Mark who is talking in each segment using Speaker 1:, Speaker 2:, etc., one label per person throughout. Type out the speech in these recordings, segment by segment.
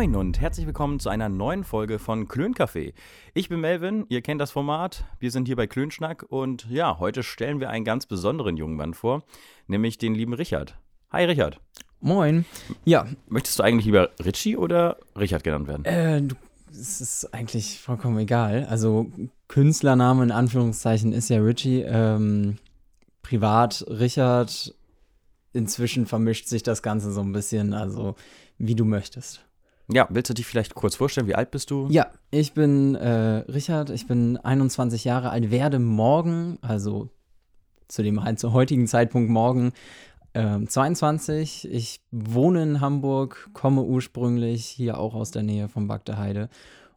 Speaker 1: Moin und herzlich willkommen zu einer neuen Folge von Klöncafé. Ich bin Melvin, ihr kennt das Format. Wir sind hier bei Klönschnack und ja, heute stellen wir einen ganz besonderen jungen Mann vor, nämlich den lieben Richard. Hi Richard.
Speaker 2: Moin. Ja.
Speaker 1: Möchtest du eigentlich lieber Richie oder Richard genannt werden?
Speaker 2: Äh, du, es ist eigentlich vollkommen egal. Also Künstlername in Anführungszeichen ist ja Richie. Ähm, privat Richard. Inzwischen vermischt sich das Ganze so ein bisschen, also wie du möchtest.
Speaker 1: Ja, willst du dich vielleicht kurz vorstellen? Wie alt bist du?
Speaker 2: Ja, ich bin äh, Richard, ich bin 21 Jahre alt, werde morgen, also zu dem halt zu heutigen Zeitpunkt morgen, äh, 22. Ich wohne in Hamburg, komme ursprünglich hier auch aus der Nähe von Bagdeheide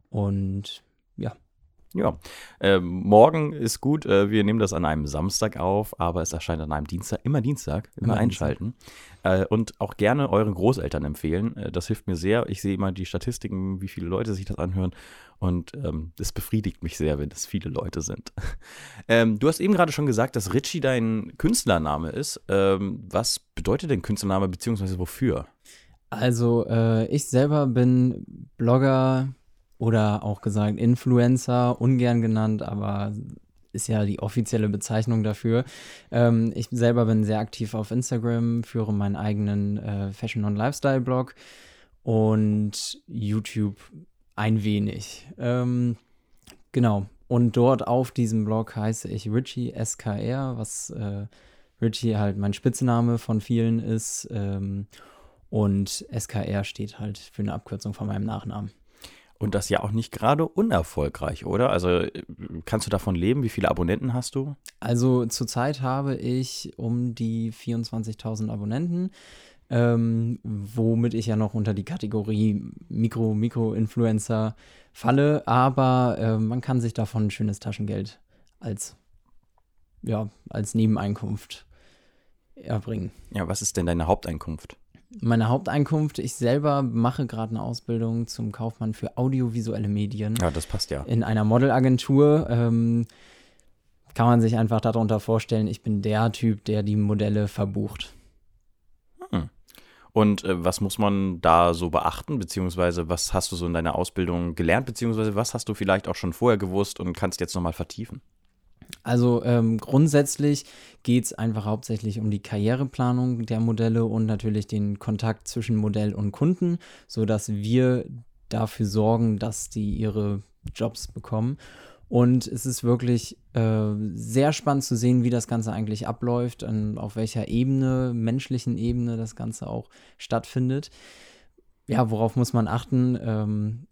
Speaker 2: und ja,
Speaker 1: ja, äh, morgen ist gut. Äh, wir nehmen das an einem Samstag auf, aber es erscheint an einem Dienstag. Immer Dienstag, immer, immer einschalten. Äh, und auch gerne euren Großeltern empfehlen. Äh, das hilft mir sehr. Ich sehe immer die Statistiken, wie viele Leute sich das anhören. Und ähm, befriedigt mich sehr, wenn es viele Leute sind. ähm, du hast eben gerade schon gesagt, dass Richie dein Künstlername ist. Ähm, was bedeutet denn Künstlername, beziehungsweise wofür?
Speaker 2: Also, äh, ich selber bin Blogger, oder auch gesagt Influencer, ungern genannt, aber ist ja die offizielle Bezeichnung dafür. Ähm, ich selber bin sehr aktiv auf Instagram, führe meinen eigenen äh, Fashion- und Lifestyle-Blog und YouTube ein wenig. Ähm, genau. Und dort auf diesem Blog heiße ich Richie SKR, was äh, Richie halt mein Spitzname von vielen ist. Ähm, und SKR steht halt für eine Abkürzung von meinem Nachnamen.
Speaker 1: Und das ja auch nicht gerade unerfolgreich, oder? Also äh, kannst du davon leben? Wie viele Abonnenten hast du?
Speaker 2: Also zurzeit habe ich um die 24.000 Abonnenten, ähm, womit ich ja noch unter die Kategorie Mikro, Mikro-Influencer falle. Aber äh, man kann sich davon ein schönes Taschengeld als, ja, als Nebeneinkunft erbringen.
Speaker 1: Ja, was ist denn deine Haupteinkunft?
Speaker 2: Meine Haupteinkunft, ich selber mache gerade eine Ausbildung zum Kaufmann für audiovisuelle Medien.
Speaker 1: Ja, das passt ja.
Speaker 2: In einer Modelagentur. Ähm, kann man sich einfach darunter vorstellen, ich bin der Typ, der die Modelle verbucht.
Speaker 1: Hm. Und äh, was muss man da so beachten, beziehungsweise was hast du so in deiner Ausbildung gelernt, beziehungsweise was hast du vielleicht auch schon vorher gewusst und kannst jetzt nochmal vertiefen?
Speaker 2: Also ähm, grundsätzlich geht es einfach hauptsächlich um die Karriereplanung der Modelle und natürlich den Kontakt zwischen Modell und Kunden, sodass wir dafür sorgen, dass die ihre Jobs bekommen. Und es ist wirklich äh, sehr spannend zu sehen, wie das Ganze eigentlich abläuft, und auf welcher Ebene, menschlichen Ebene das Ganze auch stattfindet. Ja, worauf muss man achten? Ähm,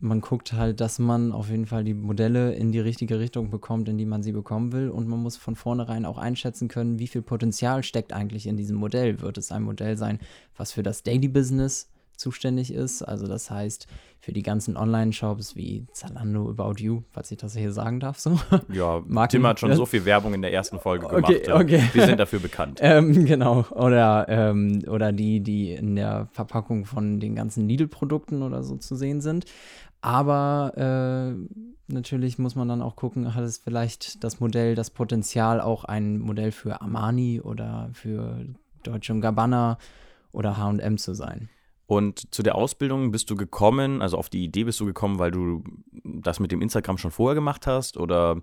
Speaker 2: man guckt halt, dass man auf jeden Fall die Modelle in die richtige Richtung bekommt, in die man sie bekommen will. Und man muss von vornherein auch einschätzen können, wie viel Potenzial steckt eigentlich in diesem Modell. Wird es ein Modell sein, was für das Daily Business zuständig ist? Also das heißt, für die ganzen Online-Shops wie Zalando, About You, falls ich das hier sagen darf, so.
Speaker 1: Ja, Marken, Tim hat schon äh? so viel Werbung in der ersten Folge gemacht.
Speaker 2: Okay, okay.
Speaker 1: Wir sind dafür bekannt.
Speaker 2: ähm, genau. Oder, ähm, oder die, die in der Verpackung von den ganzen Lidl-Produkten oder so zu sehen sind. Aber äh, natürlich muss man dann auch gucken, hat es vielleicht das Modell, das Potenzial, auch ein Modell für Armani oder für Deutsche Gabbana oder HM zu sein.
Speaker 1: Und zu der Ausbildung bist du gekommen, also auf die Idee bist du gekommen, weil du das mit dem Instagram schon vorher gemacht hast? Oder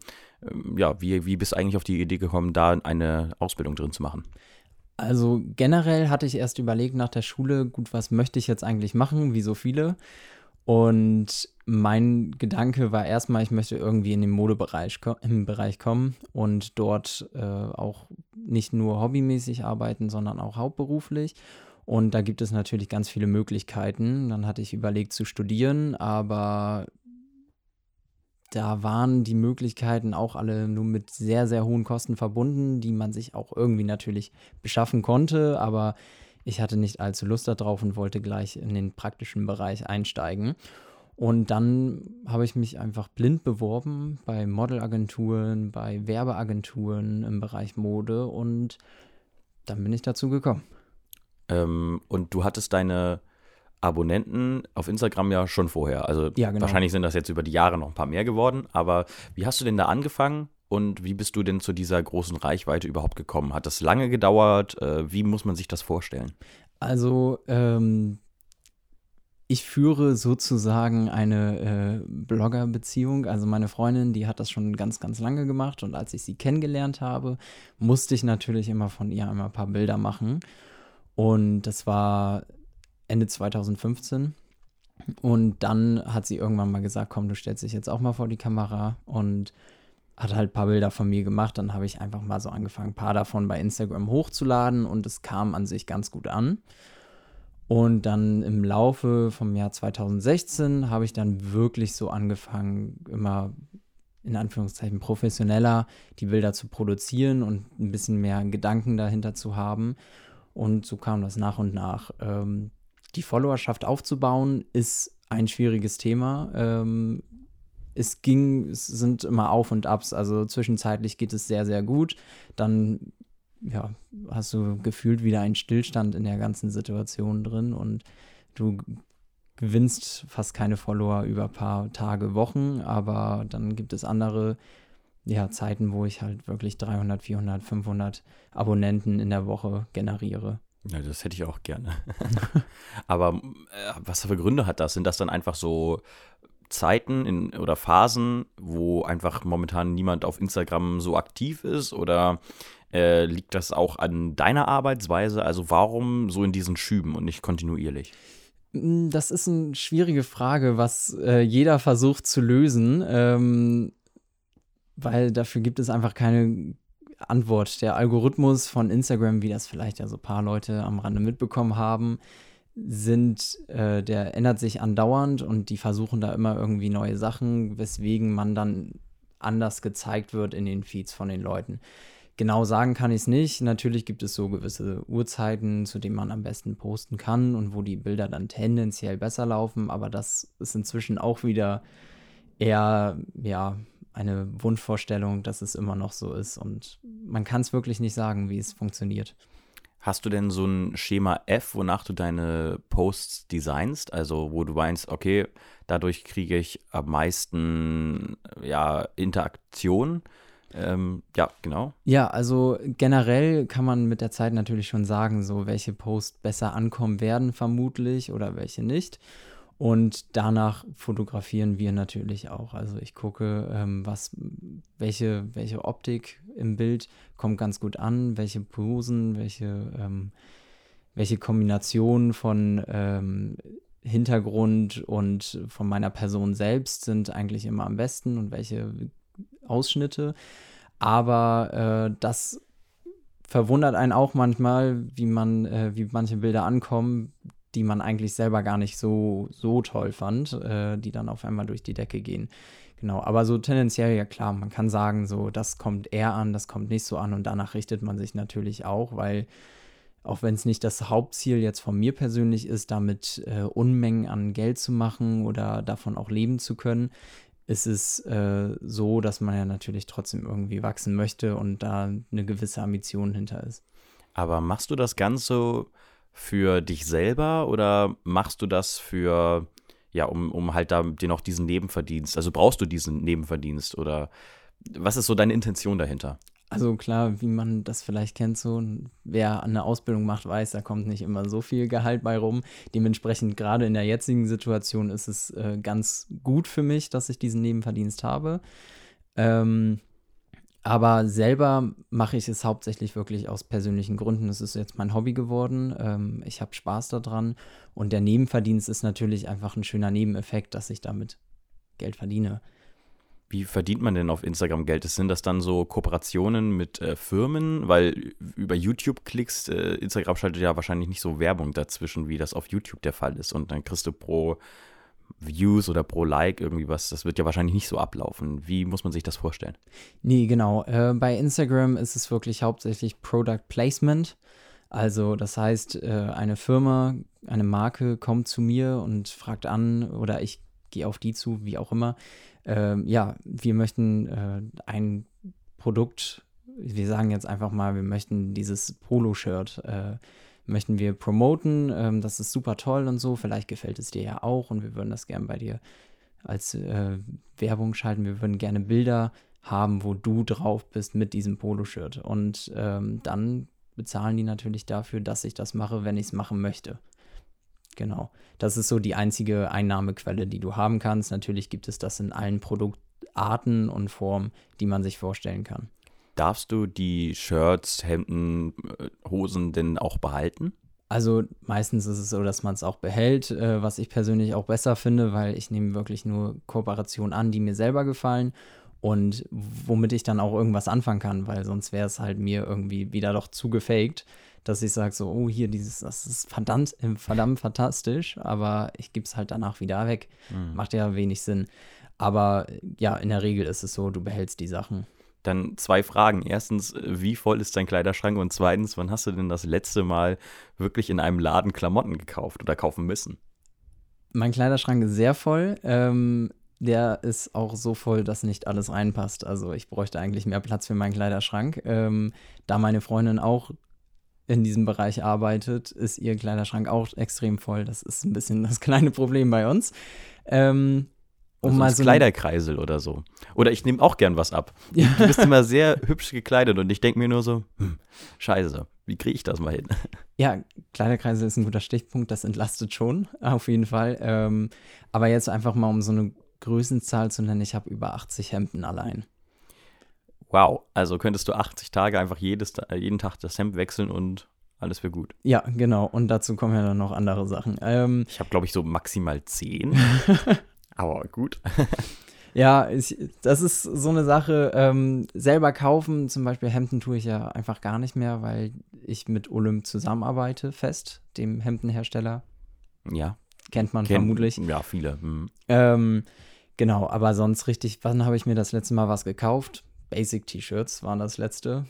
Speaker 1: ähm, ja, wie, wie bist du eigentlich auf die Idee gekommen, da eine Ausbildung drin zu machen?
Speaker 2: Also generell hatte ich erst überlegt nach der Schule, gut, was möchte ich jetzt eigentlich machen, wie so viele. Und mein Gedanke war erstmal, ich möchte irgendwie in den Modebereich im Bereich kommen und dort äh, auch nicht nur hobbymäßig arbeiten, sondern auch hauptberuflich. Und da gibt es natürlich ganz viele Möglichkeiten. Dann hatte ich überlegt zu studieren, aber da waren die Möglichkeiten auch alle nur mit sehr, sehr hohen Kosten verbunden, die man sich auch irgendwie natürlich beschaffen konnte. Aber ich hatte nicht allzu Lust darauf und wollte gleich in den praktischen Bereich einsteigen. Und dann habe ich mich einfach blind beworben bei Modelagenturen, bei Werbeagenturen im Bereich Mode und dann bin ich dazu gekommen.
Speaker 1: Ähm, und du hattest deine Abonnenten auf Instagram ja schon vorher. Also
Speaker 2: ja, genau.
Speaker 1: wahrscheinlich sind das jetzt über die Jahre noch ein paar mehr geworden. Aber wie hast du denn da angefangen und wie bist du denn zu dieser großen Reichweite überhaupt gekommen? Hat das lange gedauert? Äh, wie muss man sich das vorstellen?
Speaker 2: Also, ähm, ich führe sozusagen eine äh, Blogger-Beziehung. Also meine Freundin, die hat das schon ganz, ganz lange gemacht und als ich sie kennengelernt habe, musste ich natürlich immer von ihr einmal ein paar Bilder machen. Und das war Ende 2015. Und dann hat sie irgendwann mal gesagt, komm, du stellst dich jetzt auch mal vor die Kamera und hat halt ein paar Bilder von mir gemacht. Dann habe ich einfach mal so angefangen, ein paar davon bei Instagram hochzuladen und es kam an sich ganz gut an. Und dann im Laufe vom Jahr 2016 habe ich dann wirklich so angefangen, immer in Anführungszeichen professioneller die Bilder zu produzieren und ein bisschen mehr Gedanken dahinter zu haben. Und so kam das nach und nach. Ähm, die Followerschaft aufzubauen ist ein schwieriges Thema. Ähm, es ging, es sind immer Auf und Abs. Also zwischenzeitlich geht es sehr, sehr gut. Dann ja, hast du gefühlt wieder einen Stillstand in der ganzen Situation drin und du gewinnst fast keine Follower über ein paar Tage, Wochen, aber dann gibt es andere ja, Zeiten, wo ich halt wirklich 300, 400, 500 Abonnenten in der Woche generiere.
Speaker 1: Ja, das hätte ich auch gerne. aber äh, was für Gründe hat das? Sind das dann einfach so Zeiten in, oder Phasen, wo einfach momentan niemand auf Instagram so aktiv ist? Oder äh, liegt das auch an deiner Arbeitsweise? Also warum so in diesen Schüben und nicht kontinuierlich?
Speaker 2: Hm, das ist eine schwierige Frage, was äh, jeder versucht zu lösen, ähm, weil dafür gibt es einfach keine Antwort. Der Algorithmus von Instagram, wie das vielleicht ja so ein paar Leute am Rande mitbekommen haben, sind, äh, der ändert sich andauernd und die versuchen da immer irgendwie neue Sachen, weswegen man dann anders gezeigt wird in den Feeds von den Leuten. Genau sagen kann ich es nicht. Natürlich gibt es so gewisse Uhrzeiten, zu denen man am besten posten kann und wo die Bilder dann tendenziell besser laufen, aber das ist inzwischen auch wieder eher, ja, eine Wunschvorstellung, dass es immer noch so ist und man kann es wirklich nicht sagen, wie es funktioniert.
Speaker 1: Hast du denn so ein Schema F, wonach du deine Posts designst? Also, wo du meinst, okay, dadurch kriege ich am meisten ja, Interaktion ähm, ja, genau.
Speaker 2: Ja, also generell kann man mit der Zeit natürlich schon sagen, so welche Posts besser ankommen werden, vermutlich, oder welche nicht. Und danach fotografieren wir natürlich auch. Also ich gucke, ähm, was, welche, welche Optik im Bild kommt ganz gut an, welche Posen, welche, ähm, welche Kombinationen von ähm, Hintergrund und von meiner Person selbst sind eigentlich immer am besten und welche Ausschnitte. Aber äh, das verwundert einen auch manchmal, wie man, äh, wie manche Bilder ankommen, die man eigentlich selber gar nicht so, so toll fand, äh, die dann auf einmal durch die Decke gehen. Genau, aber so tendenziell, ja klar, man kann sagen, so, das kommt eher an, das kommt nicht so an und danach richtet man sich natürlich auch, weil auch wenn es nicht das Hauptziel jetzt von mir persönlich ist, damit äh, Unmengen an Geld zu machen oder davon auch leben zu können, ist es äh, so, dass man ja natürlich trotzdem irgendwie wachsen möchte und da eine gewisse Ambition hinter ist.
Speaker 1: Aber machst du das Ganze für dich selber oder machst du das für, ja, um, um halt da dir noch diesen Nebenverdienst? Also brauchst du diesen Nebenverdienst oder was ist so deine Intention dahinter?
Speaker 2: Also klar, wie man das vielleicht kennt, so wer eine Ausbildung macht, weiß, da kommt nicht immer so viel Gehalt bei rum. Dementsprechend gerade in der jetzigen Situation ist es äh, ganz gut für mich, dass ich diesen Nebenverdienst habe. Ähm, aber selber mache ich es hauptsächlich wirklich aus persönlichen Gründen. Es ist jetzt mein Hobby geworden. Ähm, ich habe Spaß daran. Und der Nebenverdienst ist natürlich einfach ein schöner Nebeneffekt, dass ich damit Geld verdiene.
Speaker 1: Wie verdient man denn auf Instagram Geld? Sind das dann so Kooperationen mit äh, Firmen? Weil über YouTube-Klicks, äh, Instagram schaltet ja wahrscheinlich nicht so Werbung dazwischen, wie das auf YouTube der Fall ist. Und dann kriegst du pro Views oder pro Like irgendwie was. Das wird ja wahrscheinlich nicht so ablaufen. Wie muss man sich das vorstellen?
Speaker 2: Nee, genau. Äh, bei Instagram ist es wirklich hauptsächlich Product Placement. Also das heißt, äh, eine Firma, eine Marke kommt zu mir und fragt an oder ich gehe auf die zu, wie auch immer ähm, ja, wir möchten äh, ein Produkt, wir sagen jetzt einfach mal, wir möchten dieses Polo-Shirt, äh, möchten wir promoten, ähm, das ist super toll und so, vielleicht gefällt es dir ja auch und wir würden das gerne bei dir als äh, Werbung schalten, wir würden gerne Bilder haben, wo du drauf bist mit diesem Poloshirt und ähm, dann bezahlen die natürlich dafür, dass ich das mache, wenn ich es machen möchte. Genau. Das ist so die einzige Einnahmequelle, die du haben kannst. Natürlich gibt es das in allen Produktarten und Formen, die man sich vorstellen kann.
Speaker 1: Darfst du die Shirts, Hemden, äh, Hosen denn auch behalten?
Speaker 2: Also meistens ist es so, dass man es auch behält, äh, was ich persönlich auch besser finde, weil ich nehme wirklich nur Kooperationen an, die mir selber gefallen und womit ich dann auch irgendwas anfangen kann, weil sonst wäre es halt mir irgendwie wieder doch zu gefaked, dass ich sage so, oh hier dieses, das ist verdammt, äh, verdammt fantastisch, aber ich gebe es halt danach wieder weg. Mhm. Macht ja wenig Sinn. Aber ja, in der Regel ist es so, du behältst die Sachen.
Speaker 1: Dann zwei Fragen. Erstens, wie voll ist dein Kleiderschrank? Und zweitens, wann hast du denn das letzte Mal wirklich in einem Laden Klamotten gekauft oder kaufen müssen?
Speaker 2: Mein Kleiderschrank ist sehr voll. Ähm, der ist auch so voll, dass nicht alles reinpasst. Also ich bräuchte eigentlich mehr Platz für meinen Kleiderschrank. Ähm, da meine Freundin auch in diesem Bereich arbeitet, ist ihr Kleiderschrank auch extrem voll. Das ist ein bisschen das kleine Problem bei uns. Ähm,
Speaker 1: um also mal so Kleiderkreisel oder so. Oder ich nehme auch gern was ab. Ja. Du bist immer sehr hübsch gekleidet und ich denke mir nur so, hm, scheiße, wie kriege ich das mal hin?
Speaker 2: Ja, Kleiderkreisel ist ein guter Stichpunkt, das entlastet schon, auf jeden Fall. Ähm, aber jetzt einfach mal um so eine Größenzahl zu nennen, ich habe über 80 Hemden allein.
Speaker 1: Wow, also könntest du 80 Tage einfach jedes, jeden Tag das Hemd wechseln und alles wäre gut.
Speaker 2: Ja, genau. Und dazu kommen ja dann noch andere Sachen. Ähm,
Speaker 1: ich habe, glaube ich, so maximal 10. Aber gut.
Speaker 2: ja, ich, das ist so eine Sache. Ähm, selber kaufen, zum Beispiel Hemden tue ich ja einfach gar nicht mehr, weil ich mit Olymp zusammenarbeite, fest, dem Hemdenhersteller.
Speaker 1: Ja.
Speaker 2: Kennt man Kennt, vermutlich.
Speaker 1: Ja, viele. Mhm.
Speaker 2: Ähm, genau, aber sonst richtig, wann habe ich mir das letzte Mal was gekauft? Basic T-Shirts waren das letzte.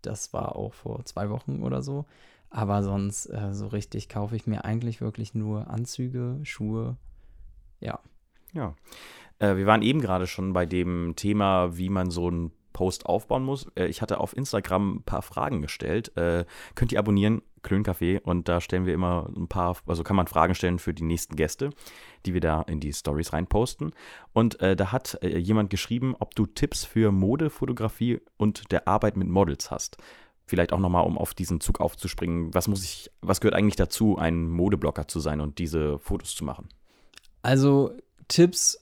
Speaker 2: Das war auch vor zwei Wochen oder so. Aber sonst äh, so richtig kaufe ich mir eigentlich wirklich nur Anzüge, Schuhe. Ja.
Speaker 1: Ja. Äh, wir waren eben gerade schon bei dem Thema, wie man so einen Post aufbauen muss. Äh, ich hatte auf Instagram ein paar Fragen gestellt. Äh, könnt ihr abonnieren, Klöncafé, und da stellen wir immer ein paar, also kann man Fragen stellen für die nächsten Gäste, die wir da in die Stories reinposten. Und äh, da hat äh, jemand geschrieben, ob du Tipps für Modefotografie und der Arbeit mit Models hast vielleicht auch nochmal, um auf diesen Zug aufzuspringen, was muss ich, was gehört eigentlich dazu, ein Modeblocker zu sein und diese Fotos zu machen?
Speaker 2: Also Tipps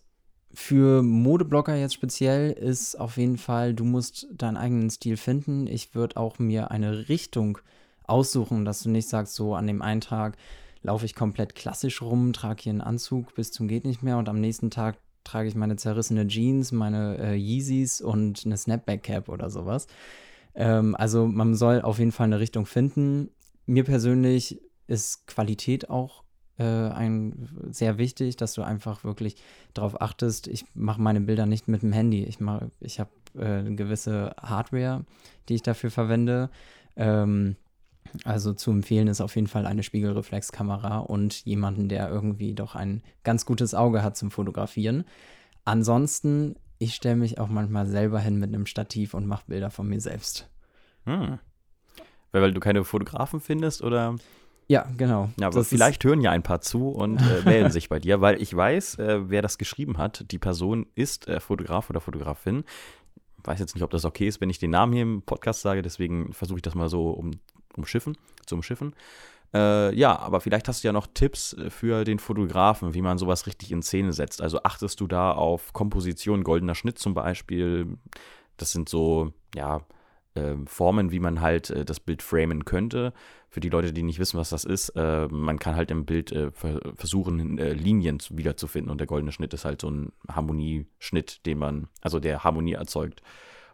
Speaker 2: für Modeblocker jetzt speziell ist auf jeden Fall, du musst deinen eigenen Stil finden. Ich würde auch mir eine Richtung aussuchen, dass du nicht sagst, so an dem einen Tag laufe ich komplett klassisch rum, trage hier einen Anzug bis zum geht nicht mehr und am nächsten Tag trage ich meine zerrissene Jeans, meine äh, Yeezys und eine Snapback Cap oder sowas. Ähm, also man soll auf jeden Fall eine Richtung finden. Mir persönlich ist Qualität auch äh, ein, sehr wichtig, dass du einfach wirklich darauf achtest. Ich mache meine Bilder nicht mit dem Handy. Ich, ich habe äh, eine gewisse Hardware, die ich dafür verwende. Ähm, also zu empfehlen ist auf jeden Fall eine Spiegelreflexkamera und jemanden, der irgendwie doch ein ganz gutes Auge hat zum Fotografieren. Ansonsten, ich stelle mich auch manchmal selber hin mit einem Stativ und mache Bilder von mir selbst.
Speaker 1: Hm. Weil du keine Fotografen findest oder?
Speaker 2: Ja, genau.
Speaker 1: Ja, aber das vielleicht hören ja ein paar zu und äh, melden sich bei dir, weil ich weiß, äh, wer das geschrieben hat. Die Person ist äh, Fotograf oder Fotografin. Weiß jetzt nicht, ob das okay ist, wenn ich den Namen hier im Podcast sage, deswegen versuche ich das mal so um, umschiffen, zu umschiffen. Äh, ja, aber vielleicht hast du ja noch Tipps äh, für den Fotografen, wie man sowas richtig in Szene setzt. Also achtest du da auf Komposition, goldener Schnitt zum Beispiel. Das sind so, ja, Formen, wie man halt äh, das Bild framen könnte. Für die Leute, die nicht wissen, was das ist, äh, man kann halt im Bild äh, ver versuchen, äh, Linien wiederzufinden und der goldene Schnitt ist halt so ein Harmonieschnitt, den man, also der Harmonie erzeugt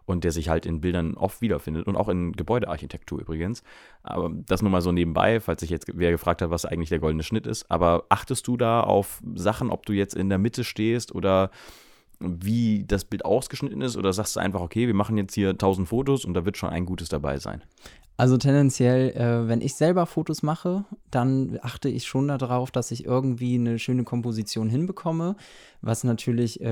Speaker 1: und der sich halt in Bildern oft wiederfindet und auch in Gebäudearchitektur übrigens. Aber das nur mal so nebenbei, falls sich jetzt wer gefragt hat, was eigentlich der goldene Schnitt ist. Aber achtest du da auf Sachen, ob du jetzt in der Mitte stehst oder wie das Bild ausgeschnitten ist? Oder sagst du einfach, okay, wir machen jetzt hier 1000 Fotos und da wird schon ein gutes dabei sein?
Speaker 2: Also tendenziell, äh, wenn ich selber Fotos mache, dann achte ich schon darauf, dass ich irgendwie eine schöne Komposition hinbekomme, was natürlich äh,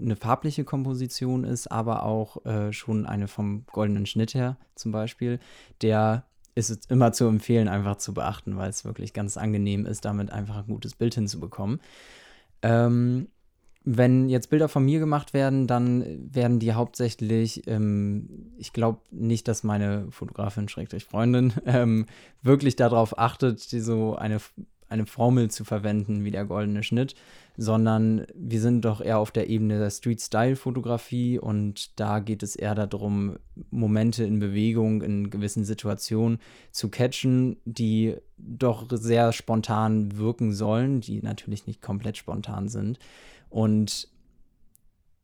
Speaker 2: eine farbliche Komposition ist, aber auch äh, schon eine vom goldenen Schnitt her zum Beispiel. Der ist immer zu empfehlen, einfach zu beachten, weil es wirklich ganz angenehm ist, damit einfach ein gutes Bild hinzubekommen. Ähm, wenn jetzt Bilder von mir gemacht werden, dann werden die hauptsächlich, ähm, ich glaube nicht, dass meine Fotografin, Schrägstrich Freundin, ähm, wirklich darauf achtet, die so eine eine Formel zu verwenden wie der goldene Schnitt, sondern wir sind doch eher auf der Ebene der Street-Style-Fotografie und da geht es eher darum, Momente in Bewegung in gewissen Situationen zu catchen, die doch sehr spontan wirken sollen, die natürlich nicht komplett spontan sind. Und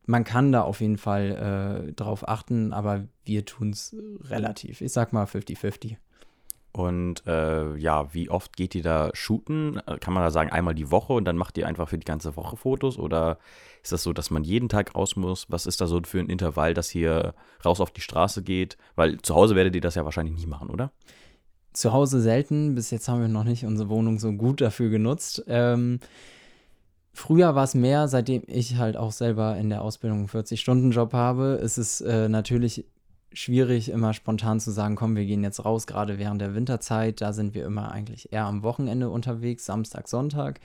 Speaker 2: man kann da auf jeden Fall äh, drauf achten, aber wir tun es relativ. Ich sag mal 50-50.
Speaker 1: Und äh, ja, wie oft geht ihr da shooten? Äh, kann man da sagen, einmal die Woche und dann macht ihr einfach für die ganze Woche Fotos? Oder ist das so, dass man jeden Tag raus muss? Was ist da so für ein Intervall, dass ihr raus auf die Straße geht? Weil zu Hause werdet ihr das ja wahrscheinlich nie machen, oder?
Speaker 2: Zu Hause selten. Bis jetzt haben wir noch nicht unsere Wohnung so gut dafür genutzt. Ähm, Früher war es mehr, seitdem ich halt auch selber in der Ausbildung einen 40-Stunden-Job habe, ist es äh, natürlich schwierig, immer spontan zu sagen, komm, wir gehen jetzt raus, gerade während der Winterzeit. Da sind wir immer eigentlich eher am Wochenende unterwegs, Samstag, Sonntag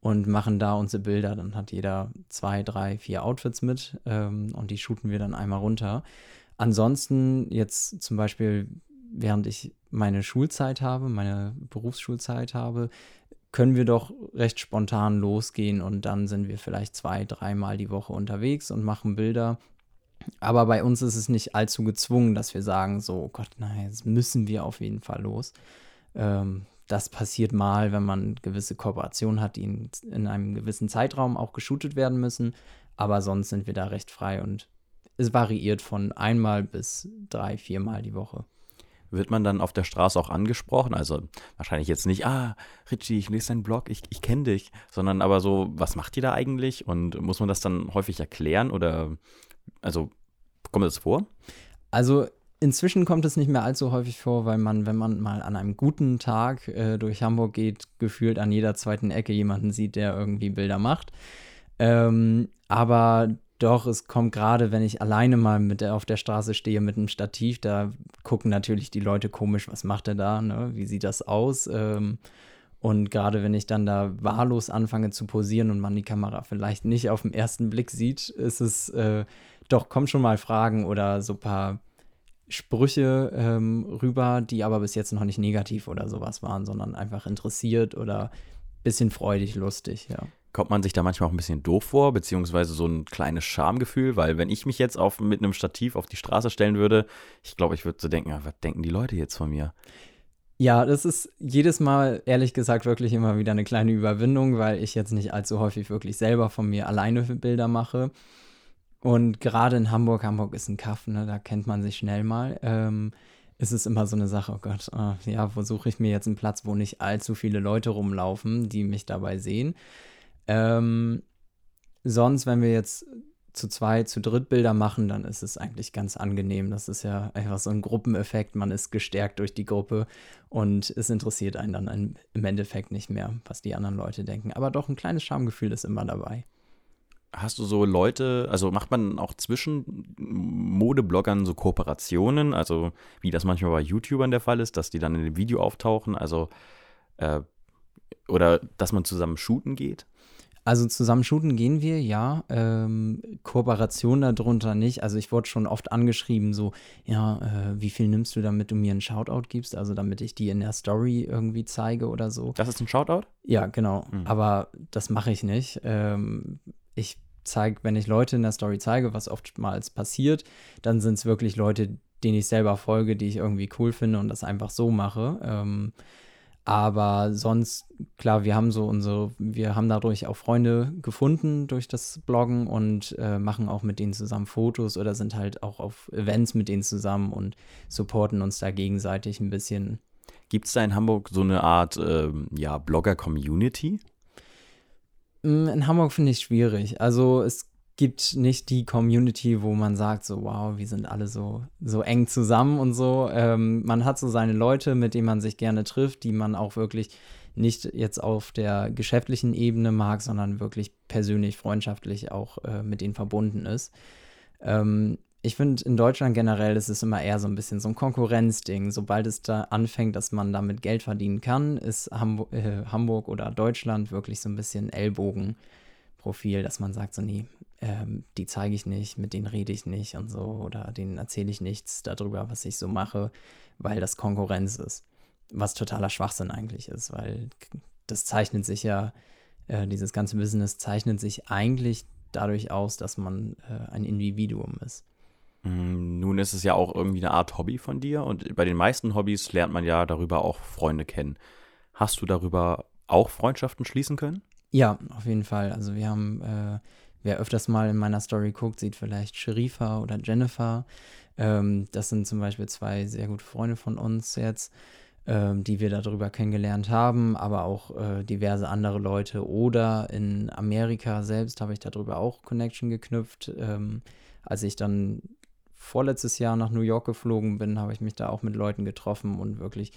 Speaker 2: und machen da unsere Bilder. Dann hat jeder zwei, drei, vier Outfits mit ähm, und die shooten wir dann einmal runter. Ansonsten jetzt zum Beispiel, während ich meine Schulzeit habe, meine Berufsschulzeit habe, können wir doch recht spontan losgehen und dann sind wir vielleicht zwei, dreimal die Woche unterwegs und machen Bilder aber bei uns ist es nicht allzu gezwungen, dass wir sagen, so, oh Gott, nein, jetzt müssen wir auf jeden Fall los. Ähm, das passiert mal, wenn man gewisse Kooperationen hat, die in, in, einem gewissen Zeitraum auch geshootet werden müssen. Aber sonst sind wir da recht frei und es variiert von einmal bis drei, viermal die Woche.
Speaker 1: Wird man dann auf der Straße auch angesprochen? Also wahrscheinlich jetzt nicht, ah, Richie, ich lese deinen Blog, ich, ich kenne dich, sondern aber so, was macht ihr da eigentlich? Und muss man das dann häufig erklären oder also kommt das vor?
Speaker 2: Also inzwischen kommt es nicht mehr allzu häufig vor, weil man, wenn man mal an einem guten Tag äh, durch Hamburg geht, gefühlt an jeder zweiten Ecke jemanden sieht, der irgendwie Bilder macht. Ähm, aber doch, es kommt gerade, wenn ich alleine mal mit auf der Straße stehe mit einem Stativ, da gucken natürlich die Leute komisch, was macht er da, ne? wie sieht das aus? Ähm, und gerade wenn ich dann da wahllos anfange zu posieren und man die Kamera vielleicht nicht auf den ersten Blick sieht, ist es äh, doch, kommen schon mal Fragen oder so ein paar Sprüche ähm, rüber, die aber bis jetzt noch nicht negativ oder sowas waren, sondern einfach interessiert oder ein bisschen freudig, lustig, ja.
Speaker 1: Kommt man sich da manchmal auch ein bisschen doof vor, beziehungsweise so ein kleines Schamgefühl, weil wenn ich mich jetzt auf, mit einem Stativ auf die Straße stellen würde, ich glaube, ich würde so denken, was denken die Leute jetzt von mir?
Speaker 2: Ja, das ist jedes Mal, ehrlich gesagt, wirklich immer wieder eine kleine Überwindung, weil ich jetzt nicht allzu häufig wirklich selber von mir alleine Bilder mache. Und gerade in Hamburg, Hamburg ist ein Kaff, ne, da kennt man sich schnell mal, ähm, ist es immer so eine Sache, oh Gott, äh, ja, wo suche ich mir jetzt einen Platz, wo nicht allzu viele Leute rumlaufen, die mich dabei sehen. Ähm, sonst, wenn wir jetzt zu zwei, zu dritt Bilder machen, dann ist es eigentlich ganz angenehm. Das ist ja einfach so ein Gruppeneffekt. Man ist gestärkt durch die Gruppe und es interessiert einen dann im Endeffekt nicht mehr, was die anderen Leute denken. Aber doch ein kleines Schamgefühl ist immer dabei.
Speaker 1: Hast du so Leute, also macht man auch zwischen Modebloggern so Kooperationen, also wie das manchmal bei YouTubern der Fall ist, dass die dann in dem Video auftauchen, also äh, oder dass man zusammen shooten geht?
Speaker 2: Also zusammen shooten gehen wir, ja. Ähm, Kooperation darunter nicht. Also ich wurde schon oft angeschrieben, so, ja, äh, wie viel nimmst du, damit du mir einen Shoutout gibst? Also damit ich die in der Story irgendwie zeige oder so.
Speaker 1: Das ist ein Shoutout?
Speaker 2: Ja, genau. Mhm. Aber das mache ich nicht. Ähm, ich zeige, wenn ich Leute in der Story zeige, was oftmals passiert, dann sind es wirklich Leute, denen ich selber folge, die ich irgendwie cool finde und das einfach so mache. Ähm, aber sonst, klar, wir haben so unsere, wir haben dadurch auch Freunde gefunden durch das Bloggen und äh, machen auch mit denen zusammen Fotos oder sind halt auch auf Events mit denen zusammen und supporten uns da gegenseitig ein bisschen.
Speaker 1: Gibt es da in Hamburg so eine Art äh, ja, Blogger-Community?
Speaker 2: Mm, in Hamburg finde ich es schwierig. Also es gibt nicht die Community, wo man sagt, so, wow, wir sind alle so, so eng zusammen und so. Ähm, man hat so seine Leute, mit denen man sich gerne trifft, die man auch wirklich nicht jetzt auf der geschäftlichen Ebene mag, sondern wirklich persönlich, freundschaftlich auch äh, mit ihnen verbunden ist. Ähm, ich finde, in Deutschland generell ist es immer eher so ein bisschen so ein Konkurrenzding. Sobald es da anfängt, dass man damit Geld verdienen kann, ist Hamburg, äh, Hamburg oder Deutschland wirklich so ein bisschen Ellbogenprofil, dass man sagt, so, nee, ähm, die zeige ich nicht, mit denen rede ich nicht und so, oder denen erzähle ich nichts darüber, was ich so mache, weil das Konkurrenz ist. Was totaler Schwachsinn eigentlich ist, weil das zeichnet sich ja, äh, dieses ganze Business zeichnet sich eigentlich dadurch aus, dass man äh, ein Individuum ist.
Speaker 1: Mm, nun ist es ja auch irgendwie eine Art Hobby von dir und bei den meisten Hobbys lernt man ja darüber auch Freunde kennen. Hast du darüber auch Freundschaften schließen können?
Speaker 2: Ja, auf jeden Fall. Also wir haben, äh, wer öfters mal in meiner Story guckt, sieht vielleicht Sherifa oder Jennifer. Ähm, das sind zum Beispiel zwei sehr gute Freunde von uns jetzt, ähm, die wir darüber kennengelernt haben, aber auch äh, diverse andere Leute. Oder in Amerika selbst habe ich darüber auch Connection geknüpft. Ähm, als ich dann vorletztes Jahr nach New York geflogen bin, habe ich mich da auch mit Leuten getroffen und wirklich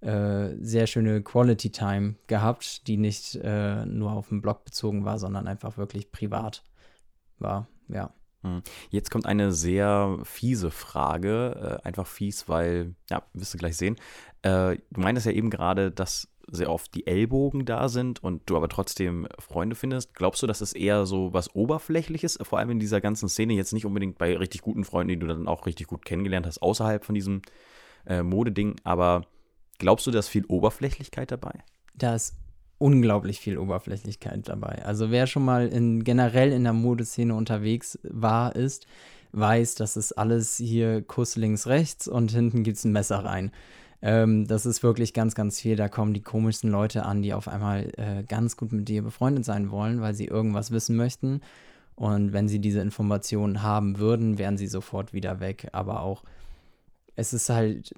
Speaker 2: äh, sehr schöne Quality Time gehabt, die nicht äh, nur auf den Blog bezogen war, sondern einfach wirklich privat war. Ja.
Speaker 1: Hm. Jetzt kommt eine sehr fiese Frage, äh, einfach fies, weil, ja, wirst du gleich sehen. Äh, du meintest ja eben gerade, dass sehr oft die Ellbogen da sind und du aber trotzdem Freunde findest. Glaubst du, dass es eher so was Oberflächliches, vor allem in dieser ganzen Szene, jetzt nicht unbedingt bei richtig guten Freunden, die du dann auch richtig gut kennengelernt hast, außerhalb von diesem äh, Modeding, aber glaubst du, da ist viel Oberflächlichkeit dabei?
Speaker 2: Da ist unglaublich viel Oberflächlichkeit dabei. Also wer schon mal in, generell in der Modeszene unterwegs war, ist, weiß, dass es alles hier Kuss links, rechts und hinten gibt es ein Messer rein. Ähm, das ist wirklich ganz, ganz viel. Da kommen die komischsten Leute an, die auf einmal äh, ganz gut mit dir befreundet sein wollen, weil sie irgendwas wissen möchten. Und wenn sie diese Informationen haben würden, wären sie sofort wieder weg. Aber auch, es ist halt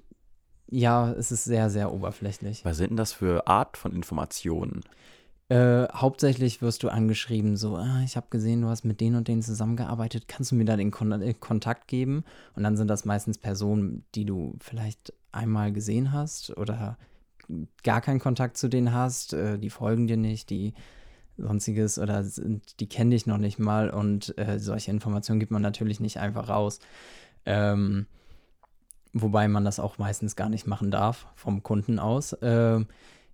Speaker 2: ja, es ist sehr, sehr oberflächlich.
Speaker 1: Was sind denn das für Art von Informationen?
Speaker 2: Äh, hauptsächlich wirst du angeschrieben, so, ah, ich habe gesehen, du hast mit denen und denen zusammengearbeitet, kannst du mir da den Kon äh, Kontakt geben? Und dann sind das meistens Personen, die du vielleicht einmal gesehen hast oder gar keinen Kontakt zu denen hast, äh, die folgen dir nicht, die sonstiges oder sind, die kennen dich noch nicht mal und äh, solche Informationen gibt man natürlich nicht einfach raus. Ähm, wobei man das auch meistens gar nicht machen darf vom Kunden aus. Äh,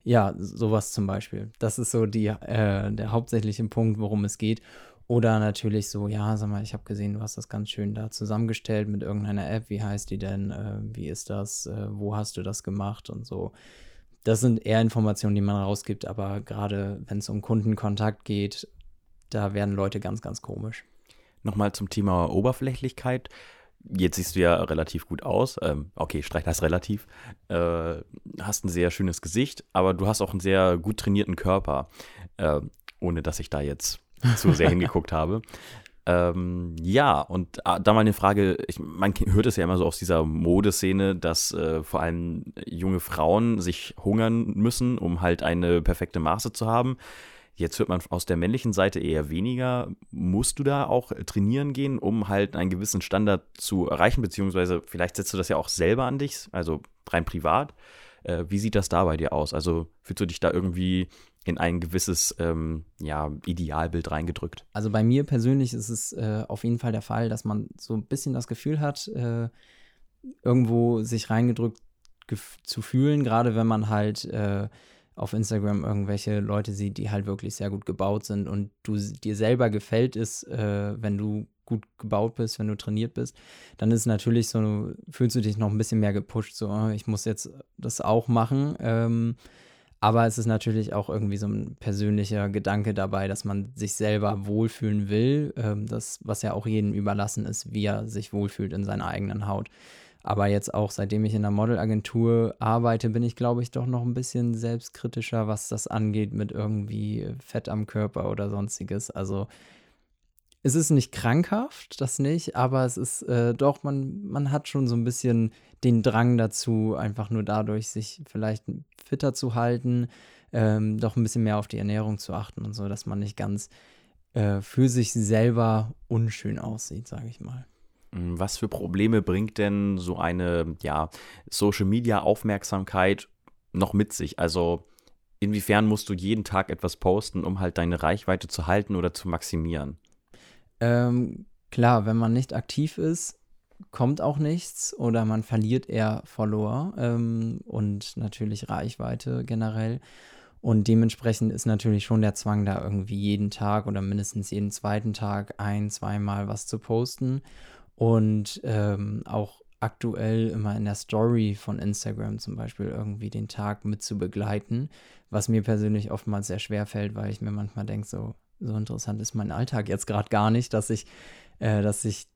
Speaker 2: ja, sowas zum Beispiel. Das ist so die, äh, der hauptsächliche Punkt, worum es geht. Oder natürlich so, ja, sag mal, ich habe gesehen, du hast das ganz schön da zusammengestellt mit irgendeiner App. Wie heißt die denn? Äh, wie ist das? Äh, wo hast du das gemacht? Und so. Das sind eher Informationen, die man rausgibt, aber gerade wenn es um Kundenkontakt geht, da werden Leute ganz, ganz komisch.
Speaker 1: Nochmal zum Thema Oberflächlichkeit. Jetzt siehst du ja relativ gut aus. Ähm, okay, streich das relativ. Äh, hast ein sehr schönes Gesicht, aber du hast auch einen sehr gut trainierten Körper. Äh, ohne dass ich da jetzt zu sehr hingeguckt habe. Ähm, ja, und ah, da mal eine Frage, ich, man hört es ja immer so aus dieser Modeszene, dass äh, vor allem junge Frauen sich hungern müssen, um halt eine perfekte Maße zu haben. Jetzt hört man aus der männlichen Seite eher weniger. Musst du da auch trainieren gehen, um halt einen gewissen Standard zu erreichen? Beziehungsweise vielleicht setzt du das ja auch selber an dich, also rein privat. Äh, wie sieht das da bei dir aus? Also fühlst du dich da irgendwie in ein gewisses ähm, ja, Idealbild reingedrückt?
Speaker 2: Also bei mir persönlich ist es äh, auf jeden Fall der Fall, dass man so ein bisschen das Gefühl hat, äh, irgendwo sich reingedrückt zu fühlen, gerade wenn man halt äh, auf Instagram irgendwelche Leute sieht, die halt wirklich sehr gut gebaut sind und du dir selber gefällt es, äh, wenn du gut gebaut bist, wenn du trainiert bist, dann ist natürlich so, fühlst du dich noch ein bisschen mehr gepusht, so, oh, ich muss jetzt das auch machen. Ähm, aber es ist natürlich auch irgendwie so ein persönlicher Gedanke dabei, dass man sich selber wohlfühlen will, ähm, das, was ja auch jedem überlassen ist, wie er sich wohlfühlt in seiner eigenen Haut. Aber jetzt auch, seitdem ich in der Modelagentur arbeite, bin ich, glaube ich, doch noch ein bisschen selbstkritischer, was das angeht mit irgendwie Fett am Körper oder sonstiges. Also es ist nicht krankhaft, das nicht, aber es ist äh, doch, man, man hat schon so ein bisschen den Drang dazu, einfach nur dadurch sich vielleicht fitter zu halten, ähm, doch ein bisschen mehr auf die Ernährung zu achten und so, dass man nicht ganz äh, für sich selber unschön aussieht, sage ich mal.
Speaker 1: Hm, was für Probleme bringt denn so eine ja, Social Media Aufmerksamkeit noch mit sich? Also inwiefern musst du jeden Tag etwas posten, um halt deine Reichweite zu halten oder zu maximieren?
Speaker 2: Ähm, klar, wenn man nicht aktiv ist, kommt auch nichts oder man verliert eher Follower ähm, und natürlich Reichweite generell. Und dementsprechend ist natürlich schon der Zwang, da irgendwie jeden Tag oder mindestens jeden zweiten Tag ein, zweimal was zu posten und ähm, auch aktuell immer in der Story von Instagram zum Beispiel irgendwie den Tag mit zu begleiten, was mir persönlich oftmals sehr schwer fällt, weil ich mir manchmal denke, so, so interessant ist mein Alltag jetzt gerade gar nicht, dass ich, äh, dass sich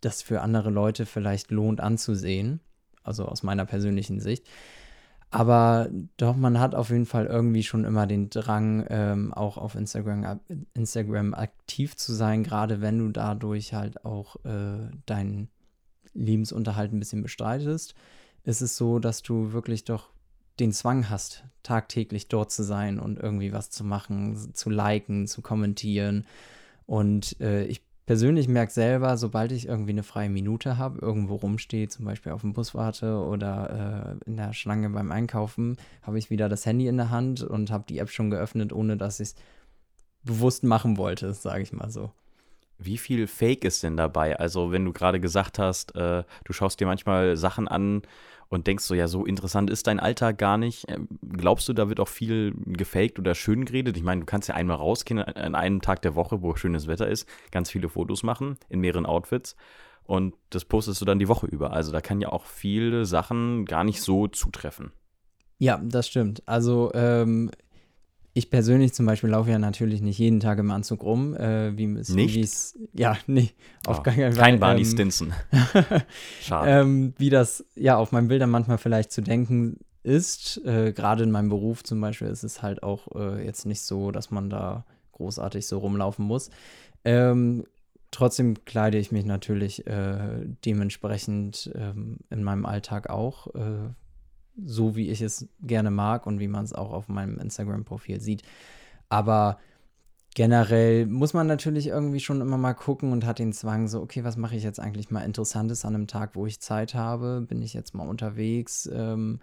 Speaker 2: das für andere Leute vielleicht lohnt anzusehen, also aus meiner persönlichen Sicht. Aber doch, man hat auf jeden Fall irgendwie schon immer den Drang, ähm, auch auf Instagram, Instagram aktiv zu sein, gerade wenn du dadurch halt auch äh, deinen Lebensunterhalt ein bisschen bestreitest, ist es so, dass du wirklich doch den Zwang hast, tagtäglich dort zu sein und irgendwie was zu machen, zu liken, zu kommentieren. Und äh, ich persönlich merke selber, sobald ich irgendwie eine freie Minute habe, irgendwo rumstehe, zum Beispiel auf dem Bus warte oder äh, in der Schlange beim Einkaufen, habe ich wieder das Handy in der Hand und habe die App schon geöffnet, ohne dass ich es bewusst machen wollte, sage ich mal so.
Speaker 1: Wie viel Fake ist denn dabei? Also, wenn du gerade gesagt hast, äh, du schaust dir manchmal Sachen an und denkst so, ja, so interessant ist dein Alltag gar nicht. Ähm, glaubst du, da wird auch viel gefaked oder schön geredet? Ich meine, du kannst ja einmal rausgehen an einem Tag der Woche, wo schönes Wetter ist, ganz viele Fotos machen in mehreren Outfits und das postest du dann die Woche über. Also, da kann ja auch viele Sachen gar nicht so zutreffen.
Speaker 2: Ja, das stimmt. Also ähm, ich persönlich zum Beispiel laufe ja natürlich nicht jeden Tag im Anzug rum. Äh, wie es,
Speaker 1: nicht?
Speaker 2: ja, nee,
Speaker 1: auf oh, keinen Fall. Kein Barney ähm, Stinson.
Speaker 2: Schade. Ähm, wie das ja auf meinen Bildern manchmal vielleicht zu denken ist. Äh, Gerade in meinem Beruf zum Beispiel ist es halt auch äh, jetzt nicht so, dass man da großartig so rumlaufen muss. Ähm, trotzdem kleide ich mich natürlich äh, dementsprechend ähm, in meinem Alltag auch äh, so, wie ich es gerne mag und wie man es auch auf meinem Instagram-Profil sieht. Aber generell muss man natürlich irgendwie schon immer mal gucken und hat den Zwang, so, okay, was mache ich jetzt eigentlich mal Interessantes an einem Tag, wo ich Zeit habe? Bin ich jetzt mal unterwegs? Ähm,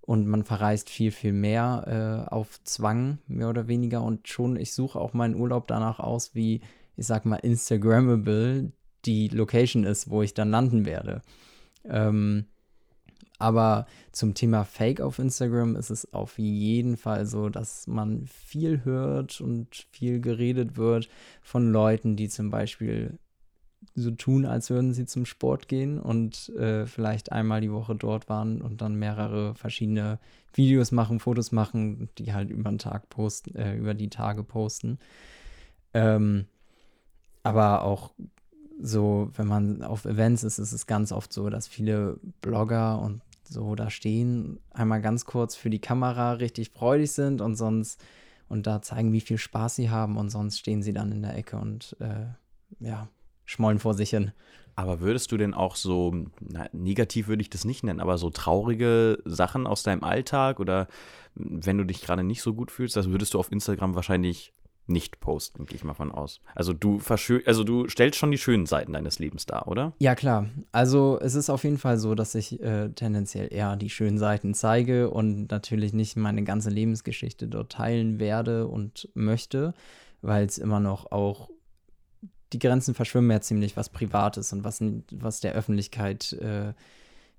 Speaker 2: und man verreist viel, viel mehr äh, auf Zwang, mehr oder weniger. Und schon, ich suche auch meinen Urlaub danach aus, wie, ich sag mal, Instagrammable die Location ist, wo ich dann landen werde. Ähm, aber zum Thema Fake auf Instagram ist es auf jeden Fall so, dass man viel hört und viel geredet wird von Leuten, die zum Beispiel so tun, als würden sie zum Sport gehen und äh, vielleicht einmal die Woche dort waren und dann mehrere verschiedene Videos machen, Fotos machen, die halt über den Tag posten, äh, über die Tage posten. Ähm, aber auch so, wenn man auf Events ist, ist es ganz oft so, dass viele Blogger und so da stehen, einmal ganz kurz für die Kamera richtig freudig sind und sonst und da zeigen, wie viel Spaß sie haben und sonst stehen sie dann in der Ecke und äh, ja, schmollen vor sich hin.
Speaker 1: Aber würdest du denn auch so, na, negativ würde ich das nicht nennen, aber so traurige Sachen aus deinem Alltag oder wenn du dich gerade nicht so gut fühlst, das würdest du auf Instagram wahrscheinlich nicht posten, gehe ich mal von aus. Also du also du stellst schon die schönen Seiten deines Lebens dar, oder?
Speaker 2: Ja, klar. Also es ist auf jeden Fall so, dass ich äh, tendenziell eher die schönen Seiten zeige und natürlich nicht meine ganze Lebensgeschichte dort teilen werde und möchte, weil es immer noch auch die Grenzen verschwimmen ja ziemlich, was Privates und was, was der Öffentlichkeit äh,